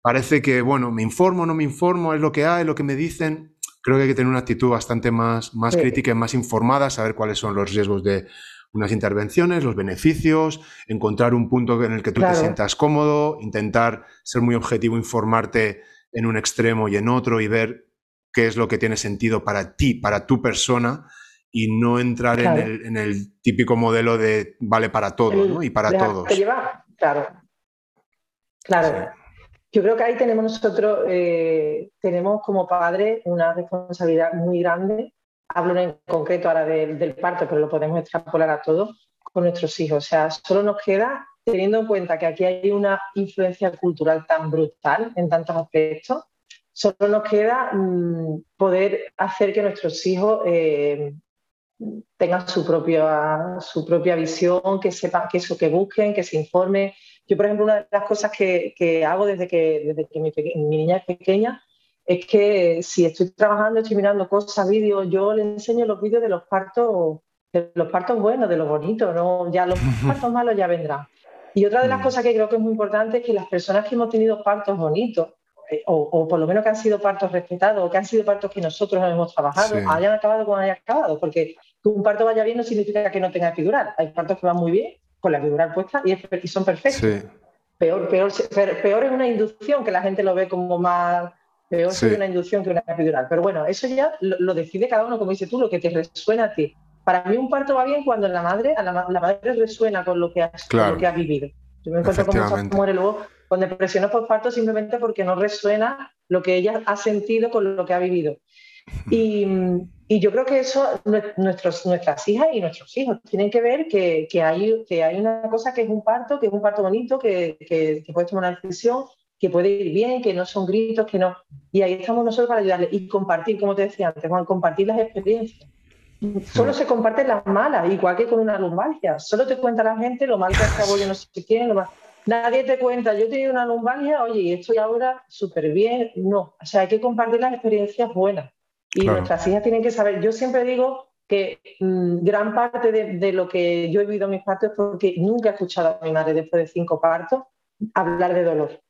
S1: parece que, bueno, me informo, no me informo, es lo que hay, lo que me dicen. Creo que hay que tener una actitud bastante más, más crítica y más informada, saber cuáles son los riesgos de unas intervenciones, los beneficios, encontrar un punto en el que tú te sientas cómodo, intentar ser muy objetivo, informarte en un extremo y en otro y ver qué es lo que tiene sentido para ti, para tu persona y no entrar en, el, en, el, típico modelo de vale para todo ¿no? y para todos.
S2: claro. Claro. yo creo que ahí tenemos nosotros, eh, tenemos como padres una responsabilidad muy grande. Hablo en concreto ahora del, parto, pero lo podemos extrapolar a todos con nuestros hijos. O sea, solo nos queda, teniendo en cuenta que aquí hay una influencia cultural tan brutal en tantos aspectos, solo nos queda mm, poder hacer que nuestros hijos eh, tengan su propia, su propia visión, que sepan que eso, que busquen, que se informen, yo, por ejemplo, una de las cosas que, hago desde que, desde que mi, niña es pequeña es que si estoy trabajando, estoy mirando cosas, vídeos, yo le enseño los vídeos de los partos, de los partos buenos, de los bonitos, ¿no? ya los partos malos ya vendrán. Y otra de las mm. cosas que creo que es muy importante es que las personas que hemos tenido partos bonitos, eh, o, por lo menos que han sido partos respetados, o que han sido partos que nosotros hemos trabajado, hayan acabado como hayan acabado, porque que un parto vaya bien no significa que no tenga epidural. Hay partos que van muy bien con la epidural puesta y, son perfectos. Peor, peor, peor es una inducción, que la gente lo ve como más... Peor es una inducción que una epidural. Pero bueno, eso ya lo, decide cada uno, como dices tú, lo que te resuena a ti. Para mí un parto va bien cuando la madre, a la, madre resuena con lo que, has, lo que ha vivido. Yo me encuentro con muchas mujeres luego con depresiones por parto simplemente porque no resuena lo que ella ha sentido con lo que ha vivido. Y, y yo creo que eso nuestros, nuestras hijas y nuestros hijos tienen que ver que, que, hay, que hay una cosa que es un parto, que es un parto bonito, que, que, puedes tomar una decisión, que puede ir bien, que no son gritos, que no. Y ahí estamos nosotros para ayudarles y compartir, como te decía antes, Juan, compartir las experiencias. Solo se comparten las malas, igual que con una lumbalgia. Solo te cuenta la gente lo mal que acabó, yo no sé quién, lo Nadie te cuenta, yo he tenido una lumbalgia, oye, y estoy ahora súper bien. No, o sea, hay que compartir las experiencias buenas. Y nuestras hijas tienen que saber, yo siempre digo que mm, gran parte de, lo que yo he vivido en mis partos es porque nunca he escuchado a mi madre después de cinco partos hablar de dolor.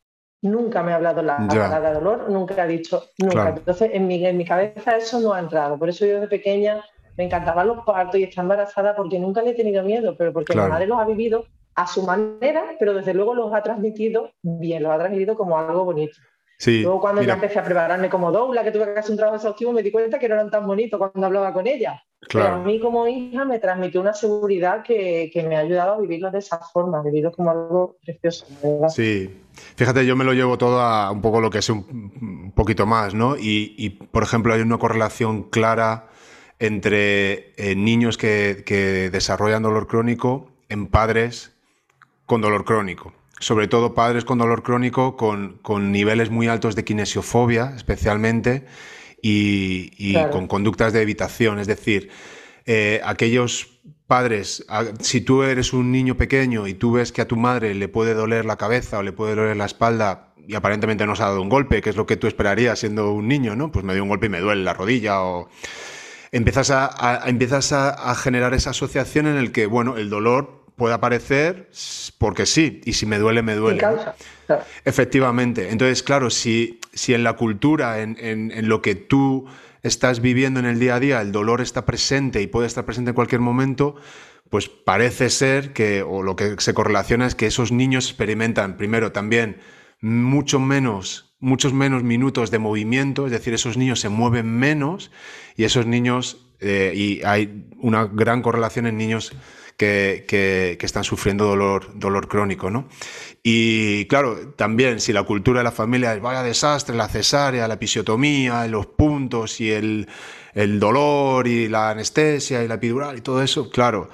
S2: Nunca me ha hablado la palabra de dolor, nunca ha dicho, nunca. Entonces, en mi, en mi cabeza eso no ha entrado. Por eso yo desde pequeña me encantaban los partos y estar embarazada porque nunca le he tenido miedo, pero porque mi madre los ha vivido a su manera, pero desde luego los ha transmitido bien, los ha transmitido como algo bonito. Luego cuando ya empecé a prepararme como doula, que tuve que hacer un trabajo exhaustivo, me di cuenta que no eran tan bonitos cuando hablaba con ella. Pero a mí como hija me transmitió una seguridad que, me ha ayudado a vivirlo de esa forma, vivirlo como algo precioso.
S1: Sí, fíjate, yo me lo llevo todo a un poco lo que es un, poquito más, ¿no? Y, por ejemplo, hay una correlación clara entre eh, niños que, que desarrollan dolor crónico en padres con dolor crónico sobre todo padres con dolor crónico, con, niveles muy altos de kinesiofobia especialmente y, con conductas de evitación. Es decir, eh, aquellos padres, si tú eres un niño pequeño y tú ves que a tu madre le puede doler la cabeza o le puede doler la espalda y aparentemente no se ha dado un golpe, que es lo que tú esperarías siendo un niño, ¿no? Pues me dio un golpe y me duele la rodilla o empiezas a, empiezas a, generar esa asociación en el que, bueno, el dolor puede aparecer porque sí, y si me duele, me duele. Efectivamente. Entonces, claro, si, si en la cultura, en, en, lo que tú estás viviendo en el día a día, el dolor está presente y puede estar presente en cualquier momento, pues parece ser que, o lo que se correlaciona es que esos niños experimentan, primero, también mucho menos, muchos menos minutos de movimiento, es decir, esos niños se mueven menos y esos niños, eh, y hay una gran correlación en niños que, están sufriendo dolor, dolor crónico. ¿no? Y claro, también si la cultura de la familia es vaya desastre, la cesárea, la episiotomía, los puntos y el, dolor y la anestesia y la epidural y todo eso, claro,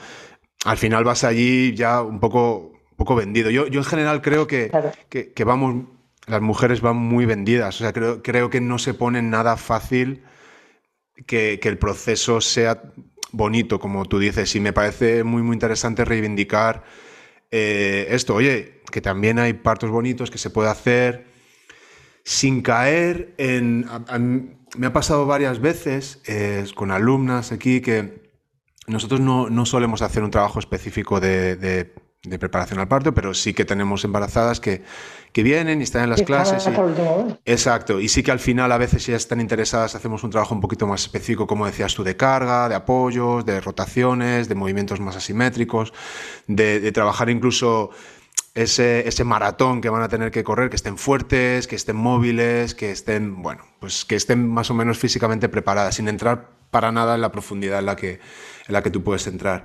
S1: al final vas allí ya un poco, poco vendido. Yo, yo en general creo que, que, vamos, las mujeres van muy vendidas, o sea, creo, creo que no se pone nada fácil que, que el proceso sea bonito, como tú dices, y me parece muy, muy interesante reivindicar eh, esto. Oye, que también hay partos bonitos que se puede hacer sin caer en... me ha pasado varias veces eh, con alumnas aquí que nosotros no, no, solemos hacer un trabajo específico de de preparación al parto, pero sí que tenemos embarazadas que, que vienen y están en las clases. exacto, y sí que al final a veces si ya están interesadas hacemos un trabajo un poquito más específico, como decías tú, de carga, de apoyos, de rotaciones, de movimientos más asimétricos, de, trabajar incluso ese, ese, maratón que van a tener que correr, que estén fuertes, que estén móviles, que estén, bueno, pues que estén más o menos físicamente preparadas, sin entrar para nada en la profundidad en la que, en la que tú puedes entrar.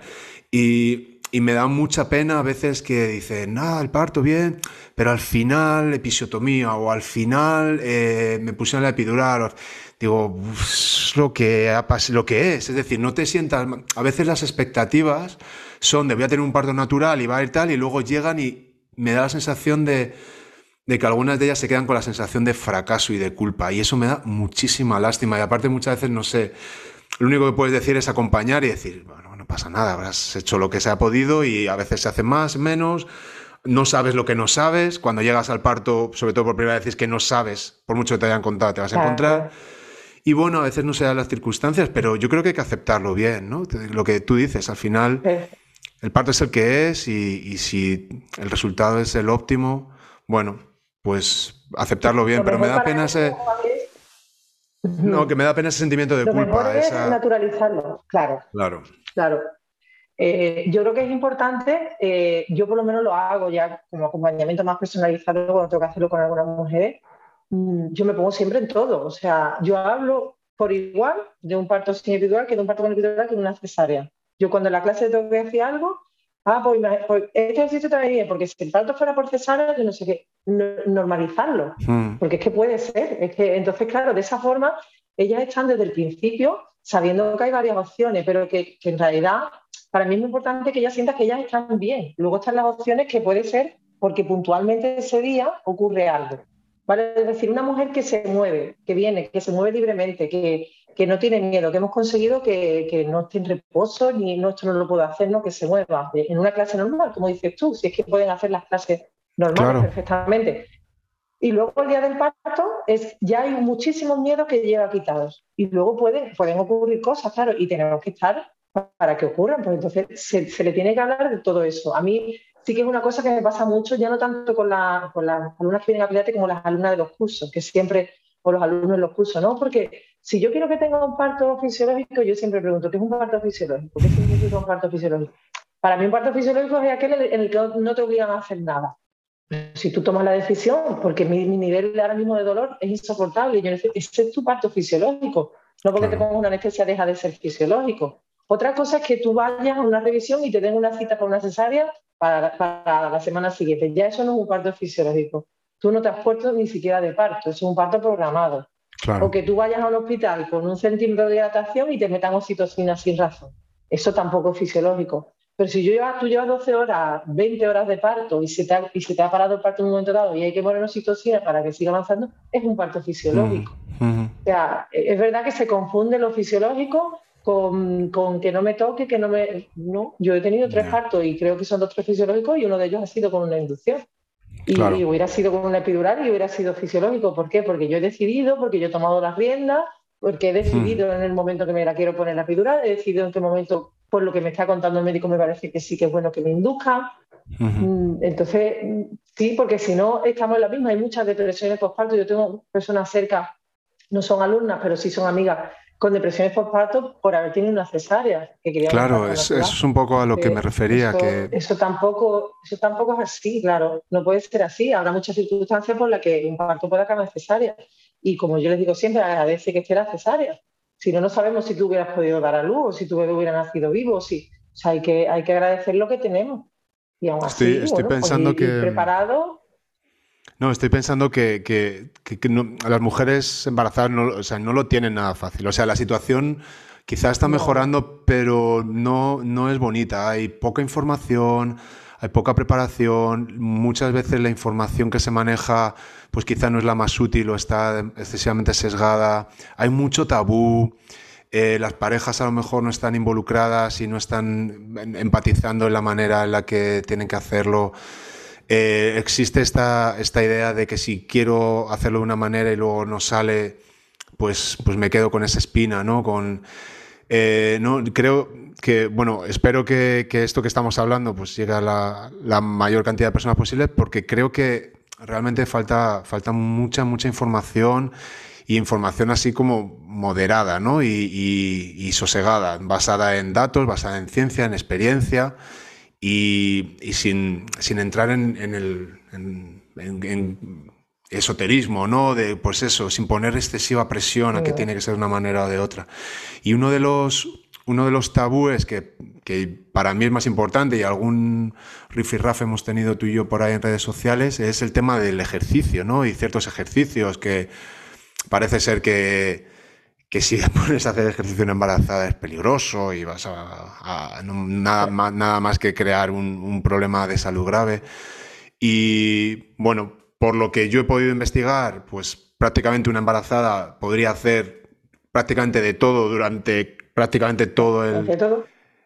S1: Y y me da mucha pena a veces que dicen, nada, el parto bien, pero al final episiotomía o al final eh, me pusieron la epidural. Digo, es lo que, lo que es. Es decir, no te sientas... A veces las expectativas son de voy a tener un parto natural y va a ir tal, y luego llegan y me da la sensación de, de que algunas de ellas se quedan con la sensación de fracaso y de culpa. Y eso me da muchísima lástima. Y aparte muchas veces, no sé, lo único que puedes decir es acompañar y decir, bueno, no pasa nada, habrás hecho lo que se ha podido y a veces se hace más, menos. No sabes lo que no sabes. Cuando llegas al parto, sobre todo por primera vez, es que no sabes, por mucho que te hayan contado, te vas a encontrar. Y bueno, a veces no se dan las circunstancias, pero yo creo que hay que aceptarlo bien, ¿no? Lo que tú dices, al final el parto es el que es y, si el resultado es el óptimo, bueno, pues aceptarlo bien, pero me da pena ese... No, que me da pena ese sentimiento de culpa.
S2: es naturalizarlo, claro.
S1: Claro.
S2: Claro. Eh, yo creo que es importante, eh, yo por lo menos lo hago ya como acompañamiento más personalizado cuando tengo que hacerlo con algunas mujeres, mm, yo me pongo siempre en todo. O sea, yo hablo por igual de un parto sin epidural que de un parto con epidural que de una cesárea. Yo cuando en la clase tengo que decir algo, ah, pues, pues este ejercicio también bien, porque si el parto fuera por cesárea, yo no sé qué, normalizarlo, hmm. porque es que puede ser, es que entonces, claro, de esa forma, ellas están desde el principio sabiendo que hay varias opciones, pero que, en realidad para mí es muy importante que ellas sientan que ellas están bien. Luego están las opciones que puede ser porque puntualmente ese día ocurre algo. ¿Vale? Es decir, una mujer que se mueve, que viene, que se mueve libremente, que, que no tiene miedo, que hemos conseguido que, no esté en reposo, ni no, esto no lo puedo hacer, no, que se mueva en una clase normal, como dices tú, si es que pueden hacer las clases normales perfectamente. Y luego el día del parto es, ya hay muchísimos miedos que lleva quitados. Y luego pueden, pueden ocurrir cosas, claro, y tenemos que estar para que ocurran. Pues entonces se, le tiene que hablar de todo eso. A mí sí que es una cosa que me pasa mucho, ya no tanto con, la, con las alumnas que vienen a Pilates como las alumnas de los cursos, que siempre, o los alumnos de los cursos, ¿no? Porque si yo quiero que tenga un parto fisiológico, yo siempre pregunto, ¿qué es un parto fisiológico? ¿Qué significa un parto fisiológico? Para mí un parto fisiológico es aquel en el que no te obligan a hacer nada. Si tú tomas la decisión, porque mi, nivel ahora mismo de dolor es insoportable, yo necesito, ese es tu parto fisiológico, no porque te pongas una anestesia deja de ser fisiológico. Otra cosa es que tú vayas a una revisión y te den una cita para una cesárea para, para la semana siguiente. Ya eso no es un parto fisiológico. Tú no te has puesto ni siquiera de parto, es un parto programado. O que tú vayas a un hospital con un centímetro de dilatación y te metan oxitocina sin razón. Eso tampoco es fisiológico. Pero si yo tú llevas 12 horas, 20 horas de parto y se, te ha, y se te ha parado el parto en un momento dado y hay que poner oxitocina para que siga avanzando, es un parto fisiológico. Mm, o sea, es verdad que se confunde lo fisiológico con, con, que no me toque, que no me... No, yo he tenido tres partos y creo que son dos tres fisiológicos y uno de ellos ha sido con una inducción. Y, hubiera sido con una epidural y hubiera sido fisiológico. ¿Por qué? Porque yo he decidido, porque yo he tomado las riendas, porque he decidido hmm. en el momento que me la quiero poner la epidural, he decidido en qué momento, por lo que me está contando el médico, me parece que sí que es bueno que me induzca. Mm, entonces, sí, porque si no, estamos en la misma. Hay muchas depresiones postparto. Yo tengo personas cerca, no son alumnas, pero sí son amigas con depresiones postparto por haber tenido una cesárea.
S1: claro, eso es un poco a lo que me refería.
S2: Eso,
S1: que...
S2: eso, tampoco, eso tampoco es así, claro. No puede ser así. Habrá muchas circunstancias por las que un parto pueda acabar cesárea. Y como yo les digo siempre, agradece que esté la cesárea. Si no, no sabemos si tú hubieras podido dar a luz o si tu bebé hubiera nacido vivo. Si, o sea, hay que, hay que agradecer lo que tenemos. Y aún
S1: así, estoy, pues pensando que...
S2: preparado
S1: no, estoy pensando que, las mujeres embarazadas no, o sea, no lo tienen nada fácil. O sea, la situación quizás está mejorando, pero no, no es bonita. Hay poca información, hay poca preparación. Muchas veces la información que se maneja, pues quizá no es la más útil o está excesivamente sesgada. Hay mucho tabú. Eh, las parejas a lo mejor no están involucradas y no están empatizando en la manera en la que tienen que hacerlo. Eh, existe esta, esta idea de que si quiero hacerlo de una manera y luego no sale, pues, pues me quedo con esa espina, ¿no? Con, eh, no, creo que, bueno, espero que, que, esto que estamos hablando pues llegue a la, la, mayor cantidad de personas posible porque creo que realmente falta, falta mucha, mucha información y información así como moderada ¿no? y, y, y sosegada, basada en datos, basada en ciencia, en experiencia y, sin, entrar en, el esoterismo, ¿no? De, pues eso, sin poner excesiva presión a que tiene que ser de una manera o de otra. Y uno de los, uno de los tabúes que, que para mí es más importante y algún rifirraf hemos tenido tú y yo por ahí en redes sociales, es el tema del ejercicio, ¿no? Y ciertos ejercicios que parece ser que, que si pones a hacer ejercicio en embarazada es peligroso y vas a, nada, más, nada, más, que crear un, un problema de salud grave. Y bueno, por lo que yo he podido investigar, pues prácticamente una embarazada podría hacer prácticamente de todo durante prácticamente todo el,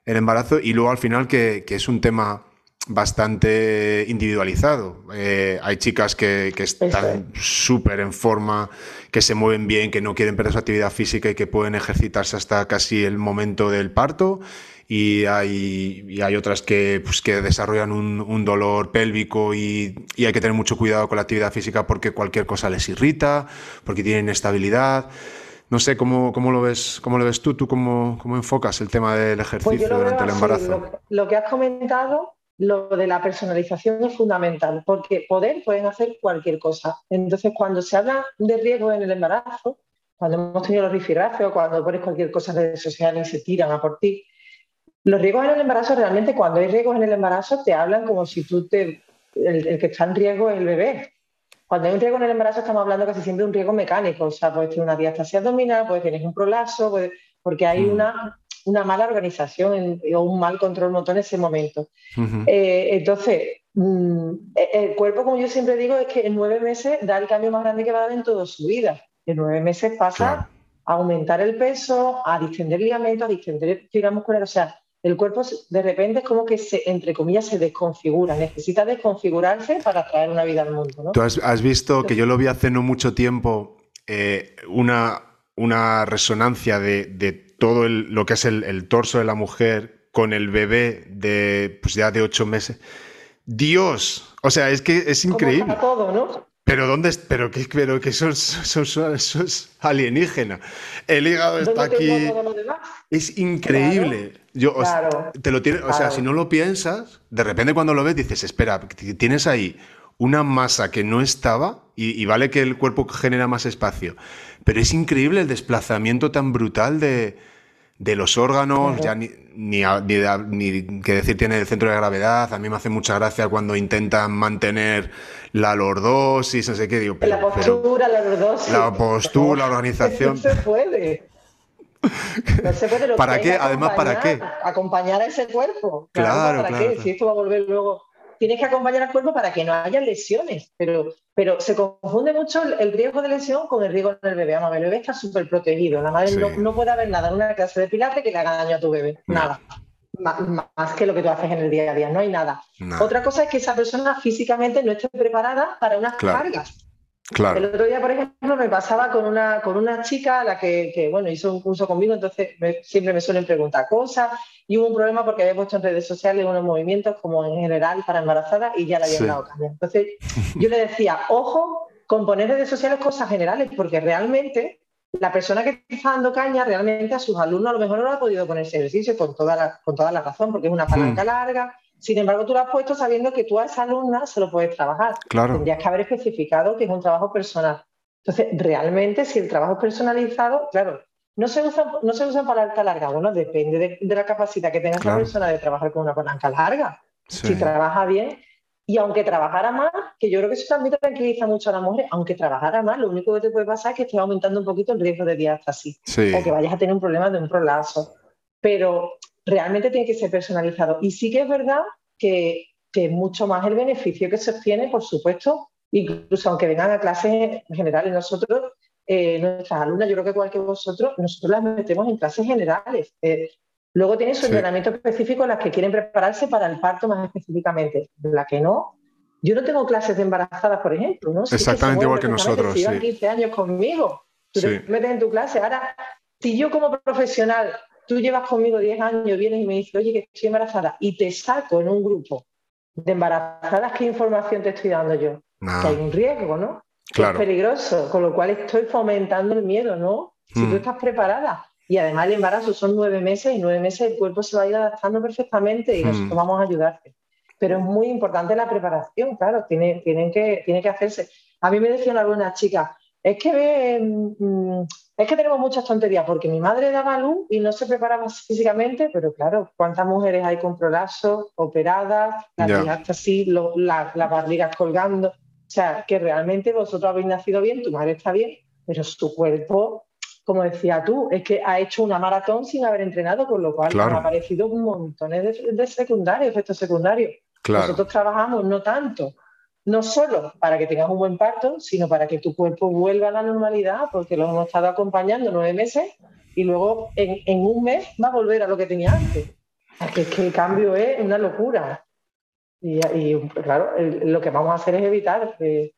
S1: el embarazo y luego al final que, que es un tema bastante individualizado. Eh, hay chicas que, que están súper en forma, que se mueven bien, que no quieren perder su actividad física y que pueden ejercitarse hasta casi el momento del parto. Y hay, y hay otras que, pues, que desarrollan un, un dolor pélvico y, y, hay que tener mucho cuidado con la actividad física porque cualquier cosa les irrita, porque tienen inestabilidad. No sé cómo, cómo, lo ves, cómo lo ves tú, tú cómo, cómo enfocas el tema del pues ejercicio durante el embarazo.
S2: Lo, lo, que has comentado, lo de la personalización es fundamental, porque poder pueden hacer cualquier cosa. Entonces, cuando se habla de riesgo en el embarazo, cuando hemos tenido los rifirrafes o cuando pones cualquier cosa en redes sociales y se tiran a por ti, los riesgos en el embarazo, realmente cuando hay riesgos en el embarazo, te hablan como si tú te. El, el que está en riesgo es el bebé. Cuando hay un riesgo en el embarazo, estamos hablando casi siempre de un riesgo mecánico. O sea, puedes tener una diastasia abdominal, puedes tener un prolapso, puedes, porque hay mm. una, una, mala organización en, o un mal control motor en ese momento. Uh -huh. eh, entonces, mmm, el cuerpo, como yo siempre digo, es que en nueve meses da el cambio más grande que va a dar en toda su vida. En nueve meses pasa claro. a aumentar el peso, a distender ligamentos, a distender fibras musculares. O sea, el cuerpo de repente es como que se, entre comillas, se desconfigura, necesita desconfigurarse para traer una vida al mundo. ¿no?
S1: Tú has, has visto que yo lo vi hace no mucho tiempo, eh, una, una, resonancia de, de todo el, lo que es el, el, torso de la mujer con el bebé de pues ya de ocho meses. Dios, o sea, es que es increíble.
S2: Todo, ¿no?
S1: Pero dónde, pero que, pero que eso, eso, eso es alienígena. El hígado está aquí. Es increíble.
S2: Claro.
S1: Yo, claro. te lo tiene, o sea, si no lo piensas, de repente cuando lo ves dices, espera, tienes ahí una masa que no estaba y, y, vale que el cuerpo genera más espacio, pero es increíble el desplazamiento tan brutal de, de los órganos, -huh. ya ni, ni, ni, ni que decir tiene el centro de gravedad. A mí me hace mucha gracia cuando intentan mantener la lordosis, no sé qué digo.
S2: Pero, la postura, pero, la lordosis.
S1: La postura, la organización.
S2: No se puede. No se puede.
S1: ¿Para qué? Además, ¿para qué?
S2: Acompañar a ese cuerpo.
S1: Claro,
S2: claro ¿Para
S1: claro,
S2: qué? Si esto va a volver luego. Tienes que acompañar al cuerpo para que no haya lesiones, pero, pero se confunde mucho el riesgo de lesión con el riesgo en el bebé. Vamos, el bebé está súper protegido. La madre sí. no, no, puede haber nada en una clase de pilates que le haga daño a tu bebé. No. Nada. Más, más, que lo que tú haces en el día a día, no hay nada. No. Otra cosa es que esa persona físicamente no esté preparada para unas
S1: claro.
S2: cargas.
S1: Claro.
S2: El otro día, por ejemplo, me pasaba con una, con una chica a la que, que, bueno, hizo un curso conmigo, entonces me, siempre me suelen preguntar cosas y hubo un problema porque había puesto en redes sociales unos movimientos como en general para embarazadas y ya le habían sí. dado cambio. Entonces yo le decía, ojo con poner redes sociales cosas generales porque realmente la persona que está dando caña realmente a sus alumnos a lo mejor no lo ha podido ponerse ejercicio con toda la, con toda la razón porque es una palanca mm. larga, sin embargo, tú lo has puesto sabiendo que tú a esa alumna se lo puedes trabajar.
S1: Claro.
S2: Tendrías que haber especificado que es un trabajo personal. Entonces, realmente, si el trabajo es personalizado, claro, no se usa, no se usa palanca larga. Bueno, depende de, de la capacidad que tenga claro. esa persona de trabajar con una palanca larga. Sí. Si trabaja bien, y aunque trabajara más, que yo creo que eso también tranquiliza mucho a la mujer, aunque trabajara más, lo único que te puede pasar es que estés aumentando un poquito el riesgo de diástasis.
S1: Sí.
S2: O que vayas a tener un problema de un prolazo. Pero realmente tiene que ser personalizado. Y sí que es verdad que, que es mucho más el beneficio que se obtiene, por supuesto, incluso aunque vengan a clases generales. Nosotros, eh, nuestras alumnas, yo creo que igual que vosotros, nosotros las metemos en clases generales. Eh, luego tienen su sí. entrenamiento específico las que quieren prepararse para el parto más específicamente. La que no, yo no tengo clases de embarazadas, por ejemplo. ¿no?
S1: Exactamente igual que nosotros.
S2: Si llevan 15 años conmigo, tú sí. te metes en tu clase. Ahora, si yo como profesional tú llevas conmigo 10 años, vienes y me dices, oye, que estoy embarazada, y te saco en un grupo de embarazadas, ¿qué información te estoy dando yo? Que hay un riesgo, ¿no?
S1: Claro.
S2: Que es peligroso, con lo cual estoy fomentando el miedo, ¿no? Si mm. tú estás preparada. Y además el embarazo son nueve meses y nueve meses el cuerpo se va a ir adaptando perfectamente y mm. nosotros vamos a ayudarte. Pero es muy importante la preparación, claro, tiene, tienen que, tiene que hacerse. A mí me decían algunas chicas, es que ve, mmm, es que tenemos muchas tonterías, porque mi madre daba luz y no se preparaba físicamente, pero claro, ¿cuántas mujeres hay con prolazo, operadas, las así, las barrigas colgando? O sea, que realmente vosotros habéis nacido bien, tu madre está bien, pero su cuerpo, como decía tú, es que ha hecho una maratón sin haber entrenado, con lo cual han aparecido un montón de, secundarios, efectos secundarios. Nosotros trabajamos no tanto no solo para que tengas un buen parto, sino para que tu cuerpo vuelva a la normalidad, porque lo hemos estado acompañando nueve meses y luego en, un mes va a volver a lo que tenía antes. es que el cambio es una locura. Y, claro, lo que vamos a hacer es evitar eh,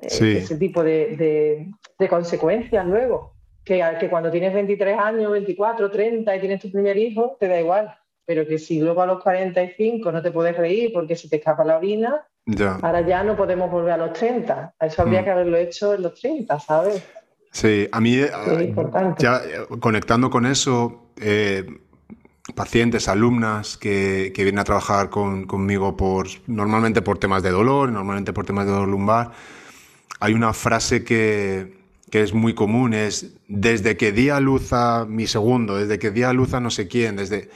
S2: ese tipo de, consecuencias luego. Que, que cuando tienes 23 años, 24, 30 y tienes tu primer hijo, te da igual. Pero que si luego a los 45 no te puedes reír porque se te escapa la orina, Ahora ya no podemos volver a los 30. Eso habría mm. que haberlo hecho en los 30, ¿sabes?
S1: Sí, a mí, eh, ya eh, conectando con eso, eh, pacientes, alumnas que, vienen a trabajar conmigo por, normalmente por temas de dolor, normalmente por temas de dolor lumbar, hay una frase que, que es muy común, es desde que di a luz a mi segundo, desde que di a luz a no sé quién, desde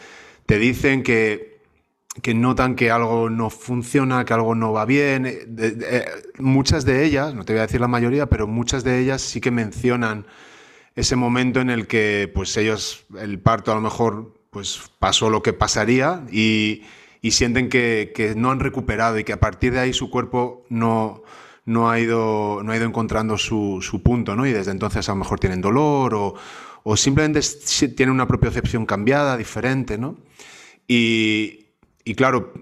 S1: te dicen que que notan que algo no funciona, que algo no va bien. Eh, eh, muchas de ellas, no te voy a decir la mayoría, pero muchas de ellas sí que mencionan ese momento en el que pues ellos, el parto a lo mejor pues pasó lo que pasaría y, sienten que, no han recuperado y que a partir de ahí su cuerpo no, no, ha, ido, no ha ido encontrando su, punto, ¿no? Y desde entonces a lo mejor tienen dolor o, o simplemente tienen una propiocepción cambiada, diferente, ¿no? Y, y claro,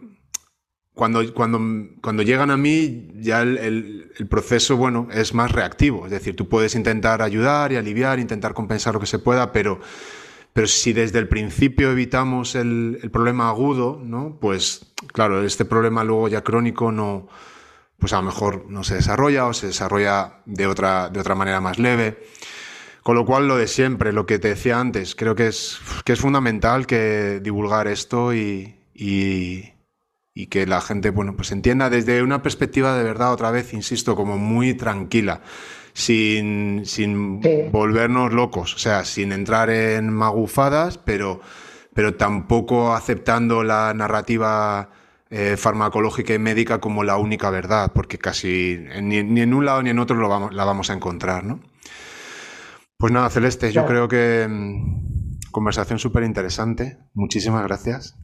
S1: cuando, cuando, cuando, llegan a mí, ya el, el, proceso, bueno, es más reactivo. Es decir, tú puedes intentar ayudar y aliviar, intentar compensar lo que se pueda, pero, pero si desde el principio evitamos el, el, problema agudo, ¿no? Pues claro, este problema luego ya crónico no, pues a lo mejor no se desarrolla o se desarrolla de otra, de otra manera más leve. Con lo cual, lo de siempre, lo que te decía antes, creo que es, que es fundamental que divulgar esto y, y, que la gente bueno, pues entienda desde una perspectiva de verdad, otra vez, insisto, como muy tranquila, sin, volvernos locos, o sea, sin entrar en magufadas, pero, pero tampoco aceptando la narrativa eh, farmacológica y médica como la única verdad, porque casi ni, en un lado ni en otro lo vamos, la vamos a encontrar, ¿no? Pues nada, Celeste, yo creo que mm, conversación súper interesante. Muchísimas gracias.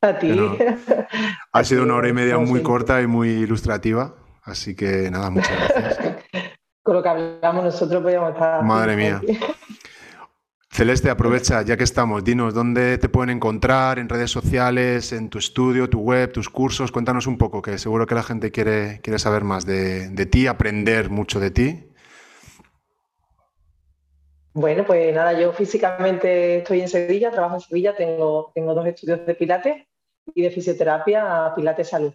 S2: A ti.
S1: ha sido una hora y media muy corta y muy ilustrativa, así que nada, muchas gracias.
S2: Con lo que hablamos nosotros podíamos estar...
S1: Madre mía. Celeste, aprovecha, ya que estamos, dinos dónde te pueden encontrar en redes sociales, en tu estudio, tu web, tus cursos. Cuéntanos un poco, que seguro que la gente quiere, quiere saber más de, de ti, aprender mucho de ti.
S2: Bueno, pues nada, yo físicamente estoy en Sevilla, trabajo en Sevilla, tengo, tengo dos estudios de Pilates y de fisioterapia Pilates Salud.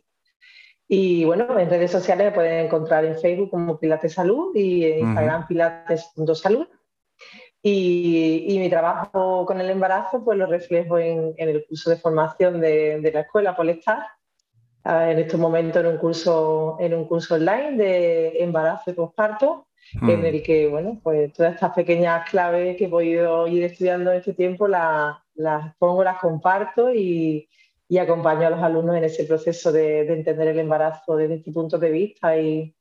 S2: Y bueno, en redes sociales me pueden encontrar en Facebook como Pilates Salud y en Instagram pilates.salud. Y, y, mi trabajo con el embarazo pues lo reflejo en, el curso de formación de, la escuela Polestar. Ah, en estos momentos en un curso, en un curso online de embarazo y posparto, en hmm. el que, bueno, pues todas estas pequeñas claves que he podido ir estudiando en este tiempo las, las pongo, las comparto y, y acompaño a los alumnos en ese proceso de, entender el embarazo desde este punto de vista. Y,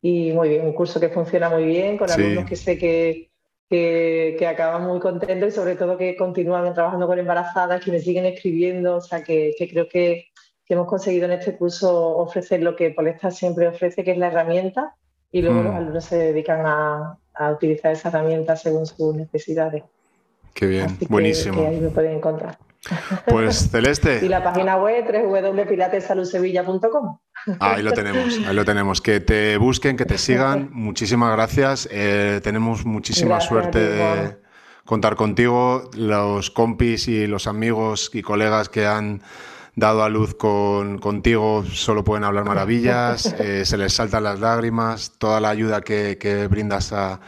S2: y, muy bien, un curso que funciona muy bien con alumnos que sé que, que, acaban muy contentos y sobre todo que continúan trabajando con embarazadas, que me siguen escribiendo, o sea que, creo que, hemos conseguido en este curso ofrecer lo que Polesta siempre ofrece, que es la herramienta, y luego los mm. alumnos se dedican a, a, utilizar esa herramienta según sus necesidades.
S1: Qué bien, buenísimo.
S2: Que ahí me pueden encontrar.
S1: Pues Celeste.
S2: y la página web www.pilatesaludsevilla.com.
S1: Ahí lo tenemos, ahí lo tenemos. Que te busquen, que te sigan. Muchísimas gracias. Eh, tenemos muchísima suerte de contar contigo. Los compis y los amigos y colegas que han dado a luz con, contigo solo pueden hablar maravillas. Eh, se les saltan las lágrimas. Toda la ayuda que, brindas a,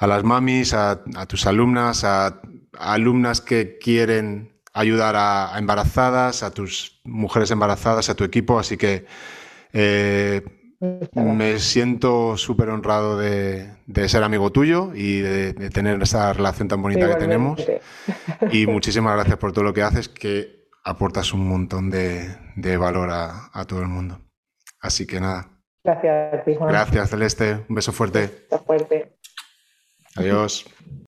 S1: las mamis, a, tus alumnas, a alumnas que quieren ayudar a, embarazadas, a tus mujeres embarazadas, a tu equipo. Así que eh, Me siento súper honrado de, ser amigo tuyo y de, tener esa relación tan bonita que tenemos. Y muchísimas gracias por todo lo que haces, que aportas un montón de, valor a, a, todo el mundo. Así que nada.
S2: Gracias,
S1: Gracias, Celeste. Un beso fuerte.
S2: fuerte.
S1: Adiós.